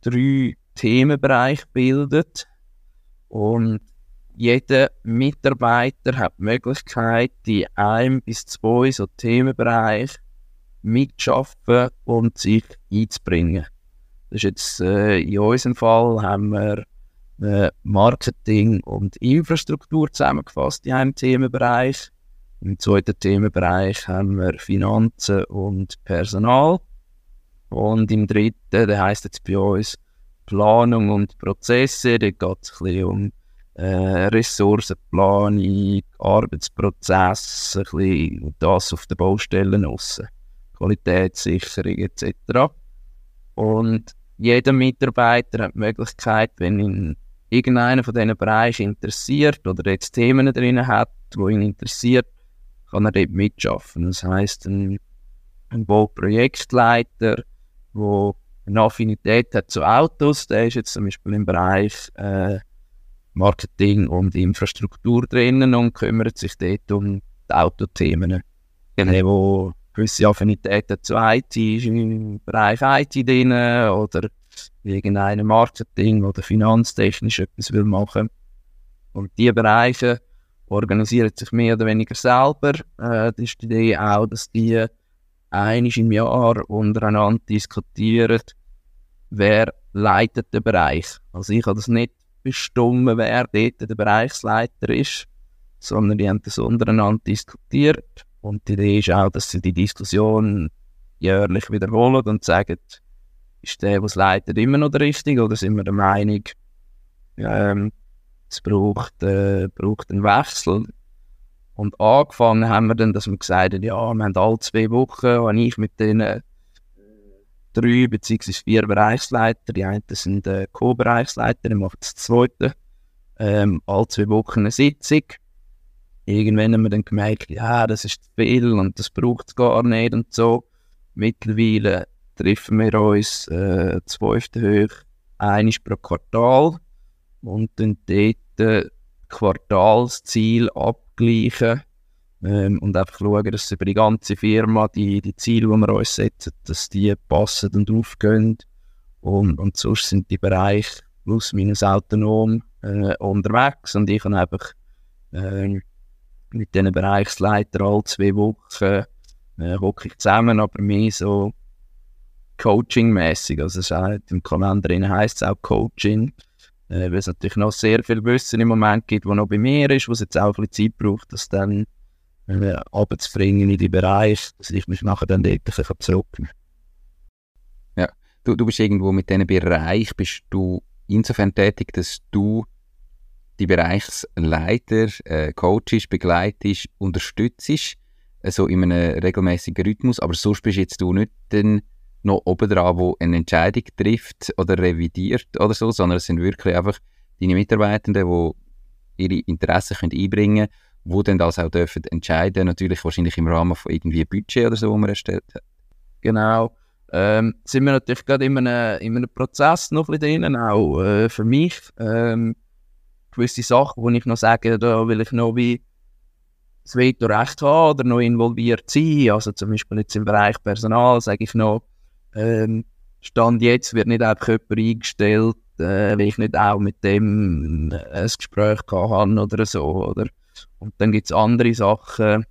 drei Themenbereiche bilden und jeder Mitarbeiter hat die Möglichkeit, die ein bis zwei so Themenbereiche mitschaffen und sich einzubringen. Das ist jetzt äh, in unserem Fall haben wir äh, Marketing und Infrastruktur zusammengefasst in einem Themenbereich. Im zweiten Themenbereich haben wir Finanzen und Personal. Und im dritten, der heißt jetzt bei uns Planung und Prozesse. Da geht es ein bisschen um äh, Ressourcenplanung, Arbeitsprozesse, ein bisschen das auf den Baustellen aussen. Qualitätssicherung etc. Und jeder Mitarbeiter hat die Möglichkeit, wenn ihn irgendeiner von diesen Bereichen interessiert oder jetzt Themen drin hat, die ihn interessiert, kann er dort mitschaffen. Das heißt, ein, ein Bauprojektleiter, der eine Affinität hat zu Autos, der ist jetzt zum Beispiel im Bereich äh, Marketing und Infrastruktur drinnen und kümmert sich dort um die Autothemen. Genau. Wo gewisse Affinitäten zu IT ist im Bereich IT drin oder irgendein Marketing oder finanztechnisch etwas will machen. Und diese Bereiche organisieren sich mehr oder weniger selber. Äh, das ist die Idee auch, dass die einmal im Jahr untereinander diskutieren, wer leitet den Bereich. Also ich habe das nicht bestimmen, wer dort der Bereichsleiter ist, sondern die haben das untereinander diskutiert. Und die Idee ist auch, dass sie die Diskussion jährlich wiederholen und sagen, ist der, es leitet, immer noch der Richtige oder sind wir der Meinung, ähm, es braucht, äh, braucht einen Wechsel. Und angefangen haben wir dann, dass wir gesagt haben, ja, wir haben alle zwei Wochen, habe ich mit den äh, drei bzw. vier Bereichsleiter, die einen sind äh, Co-Bereichsleiter, die machen das zweite, ähm, alle zwei Wochen eine Sitzung. Irgendwann haben wir dann gemerkt, ja, das ist zu viel und das braucht es gar nicht und so. Mittlerweile treffen wir uns äh, zwölfte hoch einmal pro Quartal und dann dort äh, Quartalsziel abgleichen ähm, und einfach schauen, dass über die ganze Firma die, die Ziele, die wir uns setzen, dass die passen und aufgehen. Und, und sonst sind die Bereiche plus minus autonom äh, unterwegs und ich kann einfach äh, mit diesen Bereichsleitern alle zwei Wochen äh, hocke zusammen, aber mehr so Coaching-mäßig. Also es ist im Kalender heisst es auch Coaching, äh, weil es natürlich noch sehr viel Wissen im Moment gibt, was noch bei mir ist, was jetzt auch ein bisschen Zeit braucht, das dann äh, abzubringen in die Bereich, dass ich mich nachher dann dort zurücknehmen Ja, du, du bist irgendwo mit diesem Bereich, bist du insofern tätig, dass du die Bereichsleiter äh, coachst, begleitest, unterstützt, also in einem regelmäßigen Rhythmus, aber sonst bist jetzt du nicht dann noch oben dran, wo eine Entscheidung trifft oder revidiert oder so, sondern es sind wirklich einfach deine Mitarbeitenden, die ihre Interessen einbringen können, die dann das auch dürfen entscheiden, natürlich wahrscheinlich im Rahmen von irgendwie Budget oder so, wo man erstellt hat. Genau. Ähm, sind wir natürlich gerade in einem, in einem Prozess noch ein bisschen drin, auch äh, für mich. Ähm, gewisse Sachen, wo ich noch sage, da will ich noch wie das Veto recht haben oder noch involviert sein. Also zum Beispiel jetzt im Bereich Personal sage ich noch, ähm, Stand jetzt wird nicht einfach jemand eingestellt, äh, weil ich nicht auch mit dem ein Gespräch habe oder so. Oder? Und dann gibt es andere Sachen,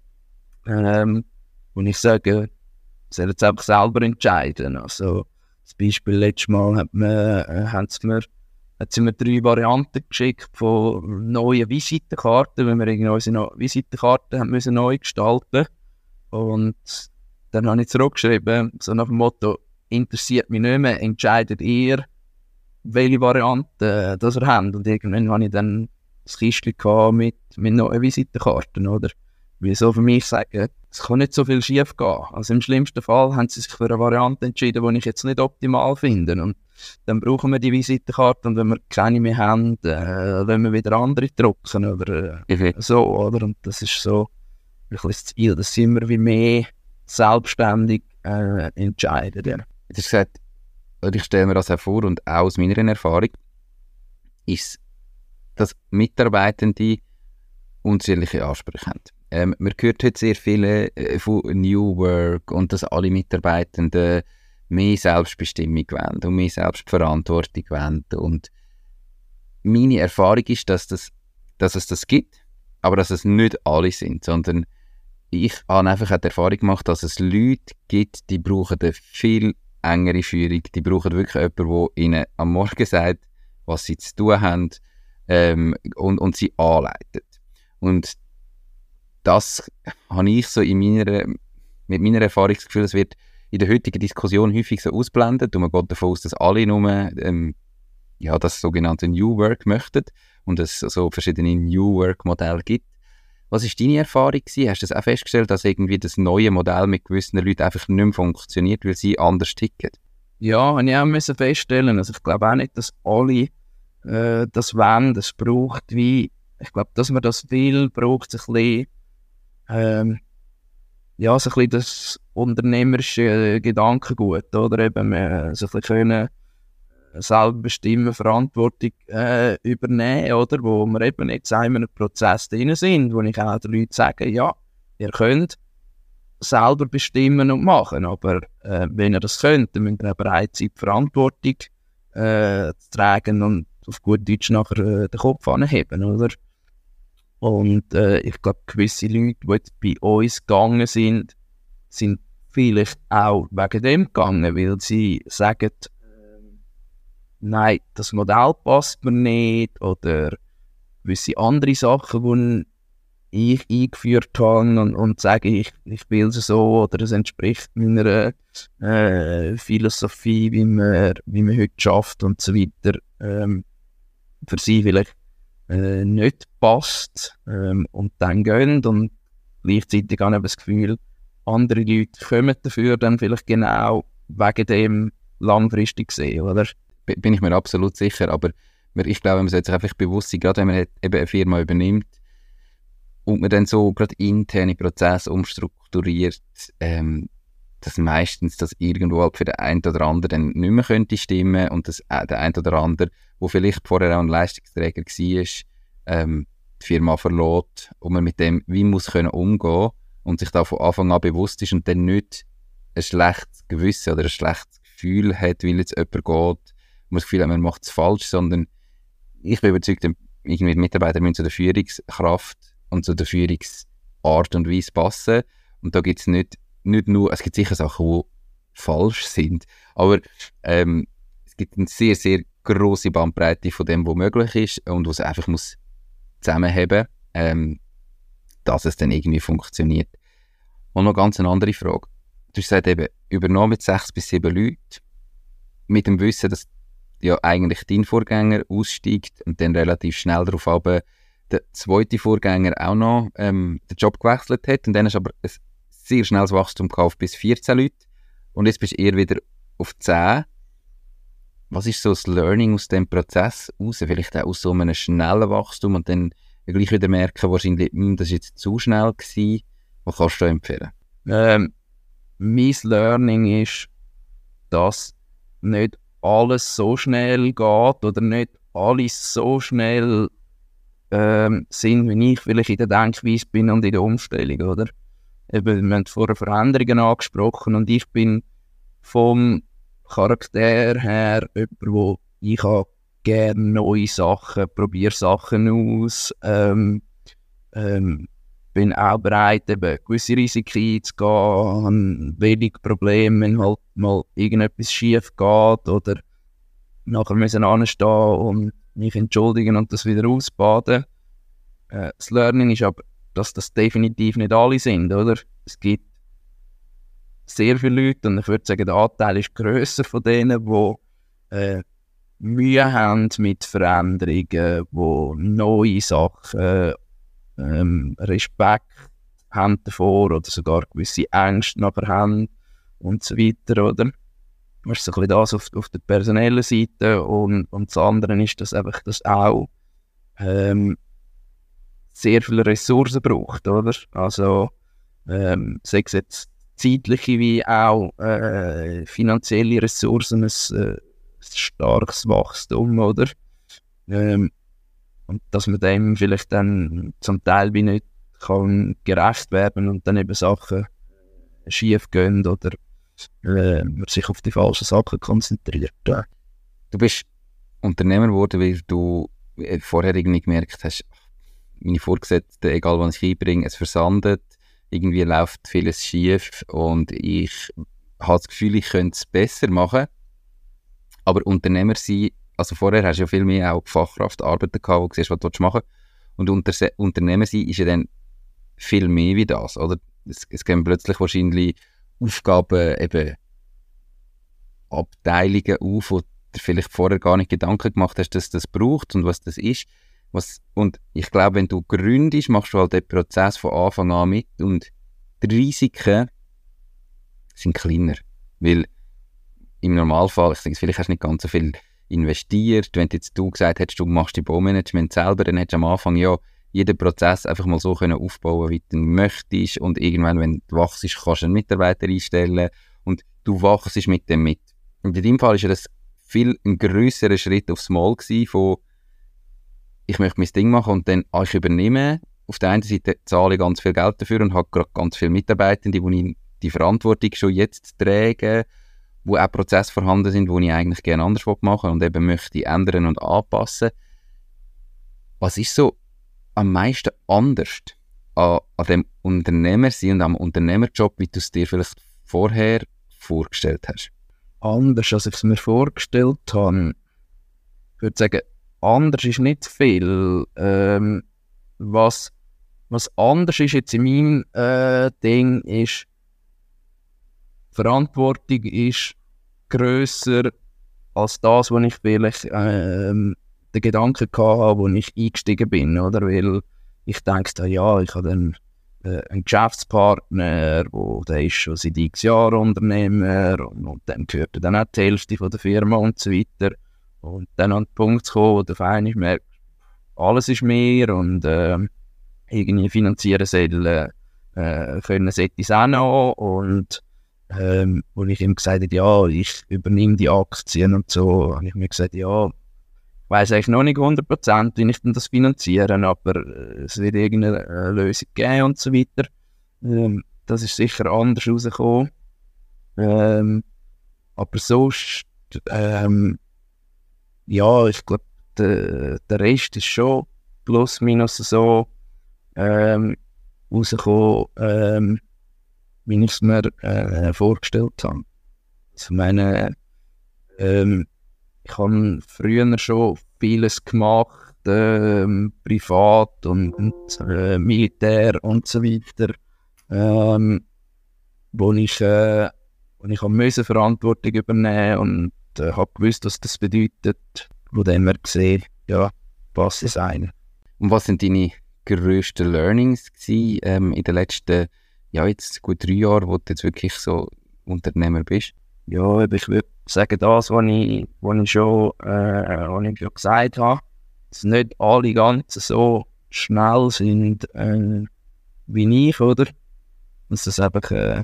ähm, wo ich sage, soll jetzt einfach selber entscheiden. Also, das Beispiel letztes Mal hat man, äh, haben sie mir hat sie mir drei Varianten geschickt von neuen Visitenkarten, wenn wir irgendwie unsere Visitenkarten haben müssen neu gestalten und dann habe ich zurückgeschrieben, so nach dem Motto, interessiert mich nicht mehr, entscheidet ihr, welche Variante das ihr habt. Und irgendwann habe ich dann das Kistchen mit, mit neuen Visitenkarten, oder? Weil so für mich sagen, es kann nicht so viel schief gehen. Also im schlimmsten Fall haben sie sich für eine Variante entschieden, die ich jetzt nicht optimal finde. Und dann brauchen wir die Visitenkarte und wenn wir keine mehr haben, äh, wenn wir wieder andere drucken oder äh, so, oder? Und das ist so ein bisschen das Ziel, dass sie immer wie mehr selbstständig äh, entscheiden. Ja. Du hast gesagt, ich stelle mir das auch vor und auch aus meiner Erfahrung, ist, dass Mitarbeitende unterschiedliche Ansprüche haben. Ähm, man hört heute sehr viele äh, von New Work und dass alle Mitarbeitenden mehr Selbstbestimmung wollen und mehr Selbstverantwortung wollen. Und meine Erfahrung ist, dass, das, dass es das gibt, aber dass es nicht alle sind, sondern ich habe einfach die Erfahrung gemacht, dass es Leute gibt, die brauchen eine viel engere Führung, die brauchen wirklich jemanden, der ihnen am Morgen sagt, was sie zu tun haben ähm, und, und sie anleitet. Und das habe ich so in meiner, mit meiner Erfahrung das Gefühl, es wird in der heutigen Diskussion häufig so ausblendet und man geht davon aus, dass alle nur ähm, ja, das sogenannte New Work möchten und es so verschiedene New Work Modelle gibt. Was ist deine Erfahrung gewesen? Hast du das auch festgestellt, dass irgendwie das neue Modell mit gewissen Leuten einfach nicht mehr funktioniert, weil sie anders ticken? Ja, habe ich auch müssen feststellen. Also ich glaube auch nicht, dass alle äh, das wollen. Das braucht wie, ich glaube, dass man das will, braucht es ein bisschen, ähm, ja, so ein bisschen das unternehmerische Gedankengut, oder eben äh, so ein bisschen können selber bestimmen, Verantwortung äh, übernehmen, oder? Wo wir eben jetzt in einem Prozess drin sind, wo ich auch den Leuten sage, ja, ihr könnt selber bestimmen und machen, aber äh, wenn ihr das könnt, dann müsst ihr bereit sein, die Verantwortung äh, zu tragen und auf gut Deutsch nachher äh, den Kopf anheben, oder? Und äh, ich glaube, gewisse Leute, die jetzt bei uns gegangen sind, sind vielleicht auch wegen dem gegangen, weil sie sagen, nein, das Modell passt mir nicht oder gewisse andere Sachen, die ich eingeführt habe und, und sage, ich, ich will es so oder es entspricht meiner äh, Philosophie, wie man, wie man heute schafft und so weiter, ähm, für sie vielleicht äh, nicht passt ähm, und dann gehen und gleichzeitig habe ich das Gefühl, andere Leute kommen dafür dann vielleicht genau wegen dem langfristig sehen, oder? Bin ich mir absolut sicher, aber ich glaube, man sollte sich einfach bewusst sein, gerade wenn man eben eine Firma übernimmt und man dann so gerade interne Prozesse umstrukturiert, ähm, dass meistens das irgendwo halt für den einen oder anderen dann nicht mehr könnte stimmen und dass äh, der ein oder andere, wo vielleicht vorher auch ein Leistungsträger war, ähm, die Firma verlässt und man mit dem wie muss können umgehen und sich da von Anfang an bewusst ist und dann nicht ein schlechtes Gewissen oder ein schlechtes Gefühl hat, weil jetzt jemand geht, man das Gefühl hat, man macht es falsch, sondern ich bin überzeugt, irgendwie Mitarbeiter müssen zu der Führungskraft und zu der Führungsart und Weise passen. Und da gibt es nicht, nicht nur, es gibt sicher Sachen, die falsch sind, aber ähm, es gibt eine sehr, sehr große Bandbreite von dem, was möglich ist und was einfach muss zusammenhaben, ähm, dass es dann irgendwie funktioniert. Und noch ganz eine andere Frage. Du hast eben, übernommen mit sechs bis sieben Leuten, mit dem Wissen, dass ja eigentlich dein Vorgänger aussteigt und dann relativ schnell darauf aber der zweite Vorgänger auch noch ähm, den Job gewechselt hat und dann hast aber ein sehr schnelles Wachstum gehabt bis 14 Leute und jetzt bist du eher wieder auf 10. Was ist so das Learning aus dem Prozess raus? Vielleicht auch aus so einem schnellen Wachstum und dann gleich wieder merken, wahrscheinlich, hm, das war jetzt zu schnell gewesen. Was kannst du empfehlen? Ähm, mein Learning ist, dass nicht alles so schnell geht oder nicht alles so schnell ähm, sind, wie ich vielleicht in der Denkweise bin und in der Umstellung, oder? Eben, wir haben vorher Veränderungen angesprochen und ich bin vom Charakter her jemand, wo ich gerne neue Sachen, probiere Sachen aus, ähm, ähm, bin auch bereit, eben gewisse Risiken einzugehen, habe wenig Probleme, wenn halt mal irgendetwas schief geht oder nachher müssen anstehen und mich entschuldigen und das wieder ausbaden. Äh, das Learning ist aber, dass das definitiv nicht alle sind, oder? Es gibt sehr viele Leute und ich würde sagen, der Anteil ist grösser von denen, die äh, Mühe haben mit Veränderungen, die neue Sachen, ähm, Respekt haben davor oder sogar gewisse Ängste nachher haben und so weiter, oder? Das ist so ein bisschen das auf, auf der personellen Seite und, und das andere ist, dass einfach das auch ähm, sehr viele Ressourcen braucht, oder? Also ähm, sei es jetzt zeitliche wie auch äh, finanzielle Ressourcen, ein, äh, starkes Wachstum, oder? Ähm, und dass man dem vielleicht dann zum Teil wie nicht kann gerecht werden und dann eben Sachen schief gehen oder äh, man sich auf die falschen Sachen konzentriert. Ja. Du bist Unternehmer geworden, weil du äh, vorher irgendwie gemerkt hast, meine Vorgesetzten, egal was ich einbringe, es versandet, irgendwie läuft vieles schief und ich habe das Gefühl, ich könnte es besser machen. Aber Unternehmer sein, also vorher hast du ja viel mehr auch Fachkraft arbeiten gehabt, wo du siehst, was du machen Und unter Unternehmer sein ist ja dann viel mehr wie das, oder? Es, es gehen plötzlich wahrscheinlich Aufgaben, eben Abteilungen auf, wo du vielleicht vorher gar nicht Gedanken gemacht hast, dass das braucht und was das ist. Was, und ich glaube, wenn du gründest, machst du halt den Prozess von Anfang an mit und die Risiken sind kleiner, weil im Normalfall, ich denke, vielleicht hast du nicht ganz so viel investiert. Wenn jetzt du gesagt hättest, du machst die Baumanagement selber, dann hättest du am Anfang ja jeden Prozess einfach mal so können aufbauen, wie du möchtest. Und irgendwann, wenn du wachst, kannst du einen Mitarbeiter einstellen und du wachst mit dem mit. Und in deinem Fall war das viel ein grösserer Schritt aufs Mal gewesen, von ich möchte mein Ding machen und dann ah, ich übernehme. Auf der einen Seite zahle ich ganz viel Geld dafür und habe gerade ganz viele Mitarbeitende, die ich die Verantwortung schon jetzt trage, wo auch Prozesse vorhanden sind, die ich eigentlich gerne anders machen und eben möchte ändern und anpassen. Was ist so am meisten anders an, an dem Unternehmer sein und am Unternehmerjob, wie du es dir vielleicht vorher vorgestellt hast? Anders, als ich es mir vorgestellt habe. ich würde sagen, anders ist nicht viel. Ähm, was, was anders ist jetzt in meinem äh, Ding ist, Verantwortung ist grösser als das, was ich vielleicht ähm, den Gedanken hatte, wo ich eingestiegen bin, oder? Weil ich denke, ja, ich habe dann äh, einen Geschäftspartner, wo der ist schon seit x Jahren Unternehmer und, und dann gehört dann auch die Hälfte von der Firma und so weiter. Und dann an den Punkt zu kommen, wo der Verein merkt, alles ist mehr und äh, irgendwie finanzieren soll, äh, können sollte es auch noch und ähm, wo ich ihm gesagt habe, ja, ich übernehme die Aktien und so, habe ich mir gesagt, ja, ich weiß eigentlich noch nicht 100%, wie ich das finanzieren, aber äh, es wird irgendeine äh, Lösung geben und so weiter. Ähm, das ist sicher anders rausgekommen. Ähm, aber sonst, ähm, ja, ich glaube, der, der Rest ist schon plus minus so ähm, rausgekommen, ähm, wie ich es mir äh, vorgestellt habe. Also meine, ähm, ich habe früher schon vieles gemacht, ähm, privat und, und äh, Militär und so weiter, ähm, wo ich, äh, wo ich Verantwortung übernehmen und äh, habe gewusst, was das bedeutet, wo dann wir gesehen, ja, was ist ein. Und was sind deine grössten Learnings gewesen, ähm, in den letzten, ja, jetzt gut drei Jahren, wo du jetzt wirklich so Unternehmer bist? Ja, ich würde sagen, das, was ich, was ich schon äh, was ich schon gesagt habe, dass nicht alle ganz so schnell sind äh, wie ich, oder? Dass es einfach äh,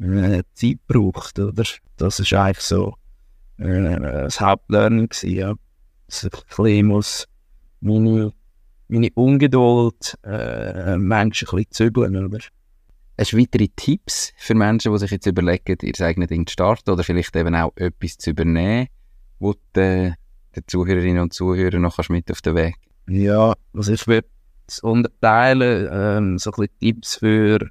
äh, Zeit braucht, oder? Das ist eigentlich so das Hauptlearning gewesen, ja. Dass ich ein bisschen muss meine, meine Ungeduld äh, Menschen ein bisschen zügeln, oder? Hast du weitere Tipps für Menschen, die sich jetzt überlegen, ihr eigenes Ding zu starten oder vielleicht eben auch etwas zu übernehmen, wo du den Zuhörerinnen und Zuhörern noch mit auf den Weg Ja, also ich würde es unterteilen, ähm, so ein bisschen Tipps für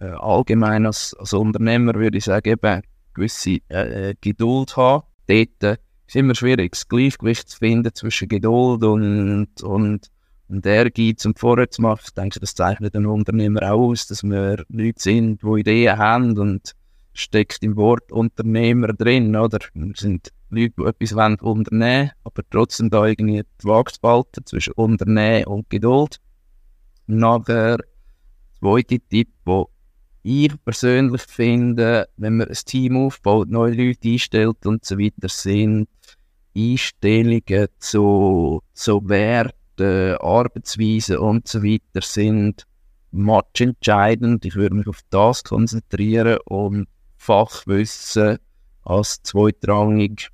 äh, allgemein als, als Unternehmer würde ich sagen, eben gewisse äh, äh Geduld haben. Dort ist immer schwierig, das Gleichgewicht zu finden zwischen Geduld und, und und Ehrgeiz und vorwärts macht, ich denke, das zeichnet einen Unternehmer auch aus, dass wir Leute sind, die Ideen haben und steckt im Wort Unternehmer drin, oder? Wir sind Leute, die etwas wollen unternehmen, aber trotzdem da irgendwie die Waage behalten zwischen Unternehmen und Geduld. Nachher, zweite Tipp, wo ich persönlich finde, wenn man ein Team aufbaut, neue Leute einstellt und so weiter, sind Einstellungen zu, zu Wert äh, Arbeitsweisen und so weiter sind matchentscheidend. Ich würde mich auf das konzentrieren und Fachwissen als zweitrangig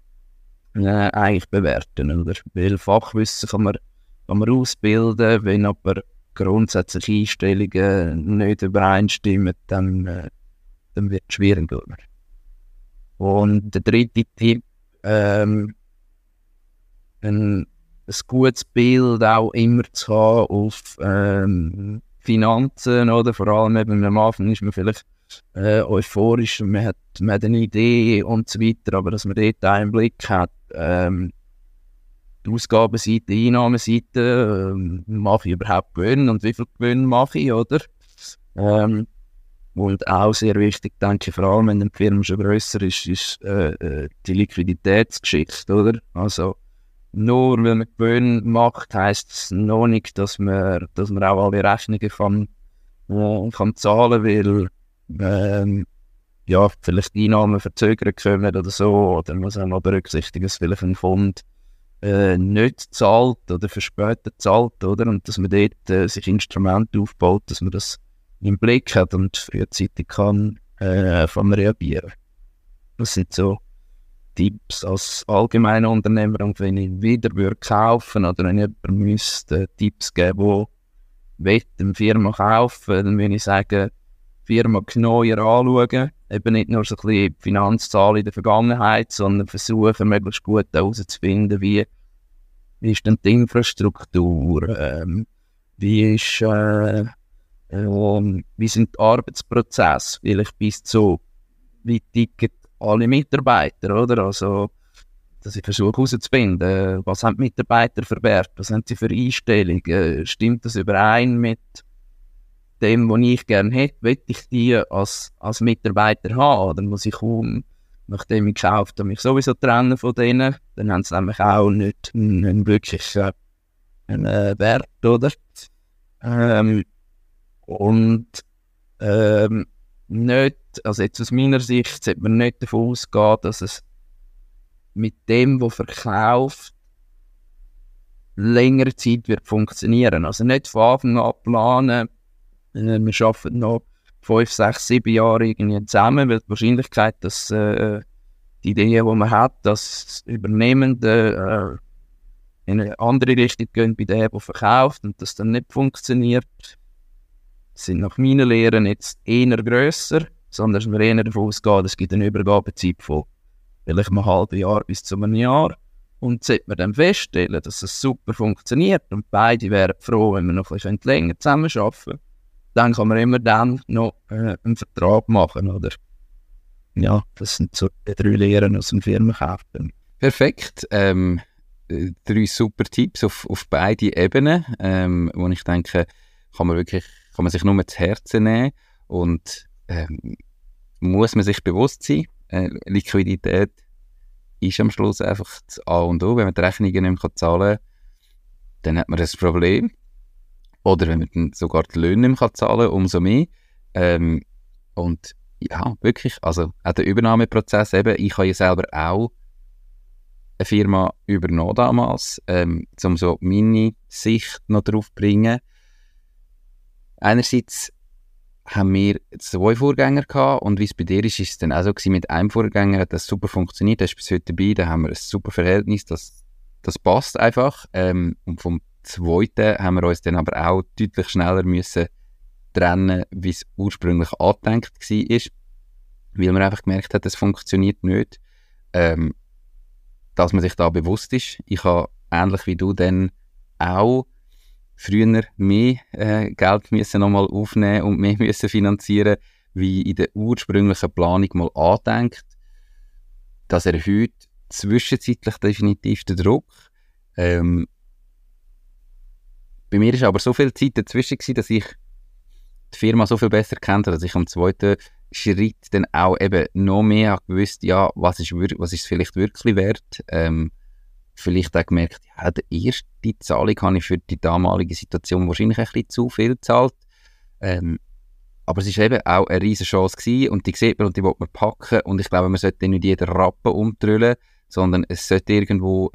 äh, eigentlich bewerten. Oder? Weil Fachwissen kann man, kann man ausbilden, wenn aber grundsätzliche Einstellungen nicht übereinstimmen, dann, äh, dann wird es schwierig. Oder? Und der dritte Tipp, ähm, ein ein gutes Bild auch immer zu haben auf ähm, Finanzen, oder? Vor allem eben am Anfang ist man vielleicht äh, euphorisch man hat, man hat eine Idee und so weiter, aber dass man dort einen Blick hat, ähm, die Ausgabenseite, die Einnahmenseite, ähm, mache ich überhaupt Gewinn und wie viel Gewinn mache ich, oder? Ähm, und auch sehr wichtig, denke ich, vor allem wenn die Firma schon grösser ist, ist äh, äh, die Liquiditätsgeschichte, oder? Also, nur weil man Gewinn macht, heisst es noch nicht, dass man, dass man auch alle Rechnungen kann, äh, kann zahlen will. Ähm, ja, vielleicht Einnahmen verzögern können oder so. Oder man muss auch noch berücksichtigen, dass vielleicht ein Fond äh, nicht zahlt oder verspätet zahlt, oder? Und dass man dort äh, sich Instrumente aufbaut, dass man das im Blick hat und frühzeitig kann, äh, kann reagieren. Das sind so Tipps als allgemeiner Unternehmer und wenn ich wieder würde kaufen oder wenn jemand müsste Tipps geben, wo will eine Firma kaufen, dann würde ich sagen, Firma genauer anschauen, eben nicht nur so ein bisschen Finanzzahlen in der Vergangenheit, sondern versuchen, möglichst gut herauszufinden, wie, wie ist denn die Infrastruktur, ähm, wie ist, äh, äh, wie sind die Arbeitsprozesse, vielleicht bis zu, wie ticket alle Mitarbeiter, oder? Also dass ich versuche herauszufinden, was haben die Mitarbeiter verwehrt, was haben sie für Einstellungen, stimmt das überein mit dem, was ich gerne hätte, will ich die als, als Mitarbeiter haben, oder muss ich kaum, nachdem ich gekauft habe, mich sowieso trennen von denen, dann haben sie nämlich auch nicht, nicht wirklich äh, einen Wert, oder? Ähm, und ähm, nicht, also jetzt aus meiner Sicht sollte man nicht davon ausgehen, dass es mit dem, was verkauft, längere Zeit wird funktionieren. Also nicht von Anfang an planen, wir arbeiten noch fünf, sechs, sieben Jahre irgendwie zusammen, weil die Wahrscheinlichkeit, dass äh, die Ideen, die man hat, das Übernehmende äh, in eine andere Richtung gehen bei dem, der verkauft und das dann nicht funktioniert, sind nach meinen Lehren jetzt eher grösser, sondern wir eher davon ausgehen, es gibt eine Übergabezeit von vielleicht mal ein halbes Jahr bis zu einem Jahr. Und sollte man dann feststellen, dass es super funktioniert und beide wären froh, wenn wir noch ein bisschen länger zusammen arbeiten dann kann man immer dann noch äh, einen Vertrag machen, oder? Ja, das sind so die drei Lehren aus dem Firmenkauf. Perfekt. Ähm, äh, drei super Tipps auf, auf beide Ebenen, ähm, wo ich denke, kann man wirklich, kann man sich nur zu Herzen nehmen und ähm, muss man sich bewusst sein, äh, Liquidität ist am Schluss einfach das A und O. Wenn man die Rechnungen nicht mehr zahlen kann, dann hat man das Problem. Oder wenn man dann sogar die Löhne nicht mehr zahlen kann, umso mehr. Ähm, und ja, wirklich, also auch der Übernahmeprozess eben, ich habe ja selber auch eine Firma übernommen damals, ähm, um so meine Sicht noch drauf zu bringen. Einerseits haben wir zwei Vorgänger gehabt und wie es bei dir ist, ist es dann auch so mit einem Vorgänger hat das super funktioniert, der ist bis heute dabei, da haben wir ein super Verhältnis, das, das passt einfach. Ähm, und vom zweiten haben wir uns dann aber auch deutlich schneller müssen trennen, wie es ursprünglich angedenkt war, weil man einfach gemerkt hat, es funktioniert nicht. Ähm, dass man sich da bewusst ist. Ich habe ähnlich wie du dann auch früher mehr äh, Geld müssen nochmal aufnehmen und mehr *laughs* müssen finanzieren, wie in der ursprünglichen Planung mal andenkt. Das erhöht zwischenzeitlich definitiv den Druck. Ähm, bei mir ist aber so viel Zeit dazwischen gewesen, dass ich die Firma so viel besser kannte, dass ich am zweiten Schritt dann auch eben noch mehr gewusst, ja, was ist, was ist vielleicht wirklich wert. Ähm, vielleicht auch gemerkt, ja, die erste Zahlung habe ich für die damalige Situation wahrscheinlich ein bisschen zu viel gezahlt. Ähm, aber es war eben auch eine riesige Chance gewesen und die sieht man und die will man packen und ich glaube, man sollte nicht jeden Rappen umtrüllen, sondern es sollte irgendwo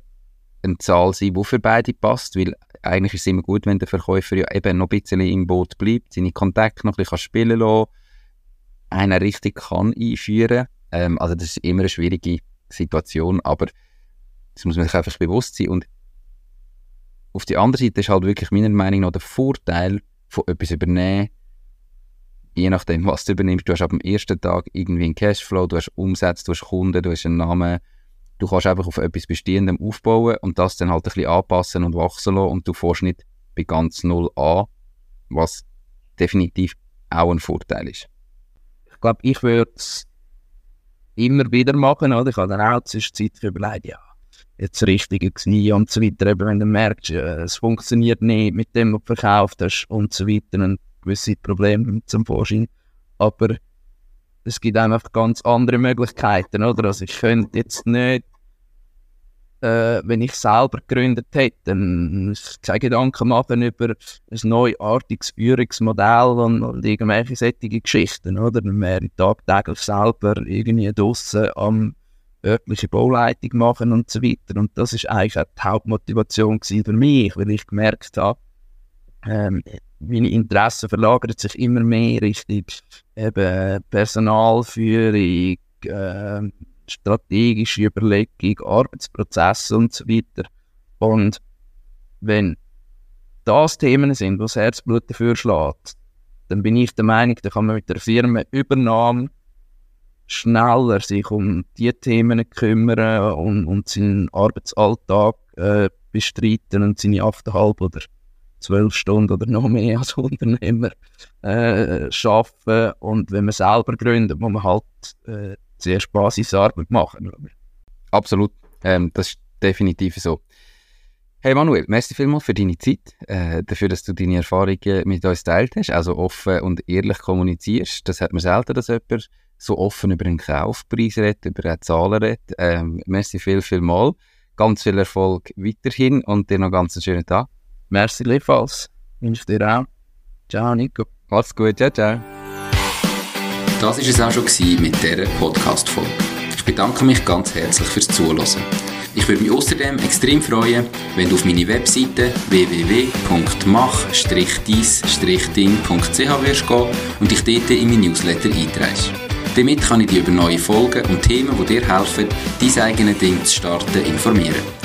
eine Zahl sein, die für beide passt, weil eigentlich ist es immer gut, wenn der Verkäufer ja eben noch ein bisschen im Boot bleibt, seine Kontakte noch ein bisschen spielen lassen, einen richtig kann einführen. Ähm, also das ist immer eine schwierige Situation, aber das muss man sich einfach bewusst sein. Und auf der anderen Seite ist halt wirklich meiner Meinung nach der Vorteil von etwas übernehmen, je nachdem, was du übernimmst. Du hast ab dem ersten Tag irgendwie einen Cashflow, du hast Umsätze, du hast Kunden, du hast einen Namen. Du kannst einfach auf etwas Bestehendem aufbauen und das dann halt ein bisschen anpassen und wachsen lassen und du fährst nicht bei ganz null an, was definitiv auch ein Vorteil ist. Ich glaube, ich würde es immer wieder machen. Oder? Ich habe dann auch zwischenzeitlich überlegt, ja, jetzt das richtige Knie und so weiter. Eben, wenn du merkst, äh, es funktioniert nicht mit dem, was du verkauft hast und so weiter, ein gewisse Probleme zum Vorschein. Aber es gibt einfach ganz andere Möglichkeiten, oder? Also ich könnte jetzt nicht, äh, wenn ich selber gegründet hätte, keine Gedanken machen über ein neuartiges Führungsmodell und, und irgendwelche solche Geschichten, oder? Dann wäre ich tagtäglich selber irgendwie draussen am örtliche Bauleitung machen und so weiter. Und das ist eigentlich auch die Hauptmotivation für mich, weil ich gemerkt habe, ähm, meine Interessen verlagern sich immer mehr Richtung eben Personalführung, äh, strategische Überlegung, Arbeitsprozesse und so weiter. Und wenn das Themen sind, wo das Herzblut dafür schlägt, dann bin ich der Meinung, da kann man mit der Firmenübernahme schneller sich um die Themen kümmern und, und seinen Arbeitsalltag äh, bestreiten und seine 8,5 oder zwölf Stunden oder noch mehr als Unternehmer äh, arbeiten. Und wenn man selber gründet, muss man halt äh, zuerst Basisarbeit machen. Absolut. Ähm, das ist definitiv so. Hey Manuel, merci vielmals für deine Zeit, äh, dafür, dass du deine Erfahrungen mit uns teilt hast, also offen und ehrlich kommunizierst. Das hat man selten, dass jemand so offen über den Kaufpreis redet, über die Zahlen redet. Ähm, merci viel, viel mal. Ganz viel Erfolg weiterhin und dir noch ganz einen schönen Tag. Merci gleichfalls. Wünsche dir auch. Ciao, Nico. Macht's gut. Ciao, ciao. Das war es auch schon mit dieser Podcast-Folge. Ich bedanke mich ganz herzlich fürs Zuhören. Ich würde mich außerdem extrem freuen, wenn du auf meine Webseite www.mach-deis-ding.ch wirst gehen und dich dort in mein Newsletter einträgst. Damit kann ich dich über neue Folgen und Themen, die dir helfen, dein eigenes Ding zu starten, informieren.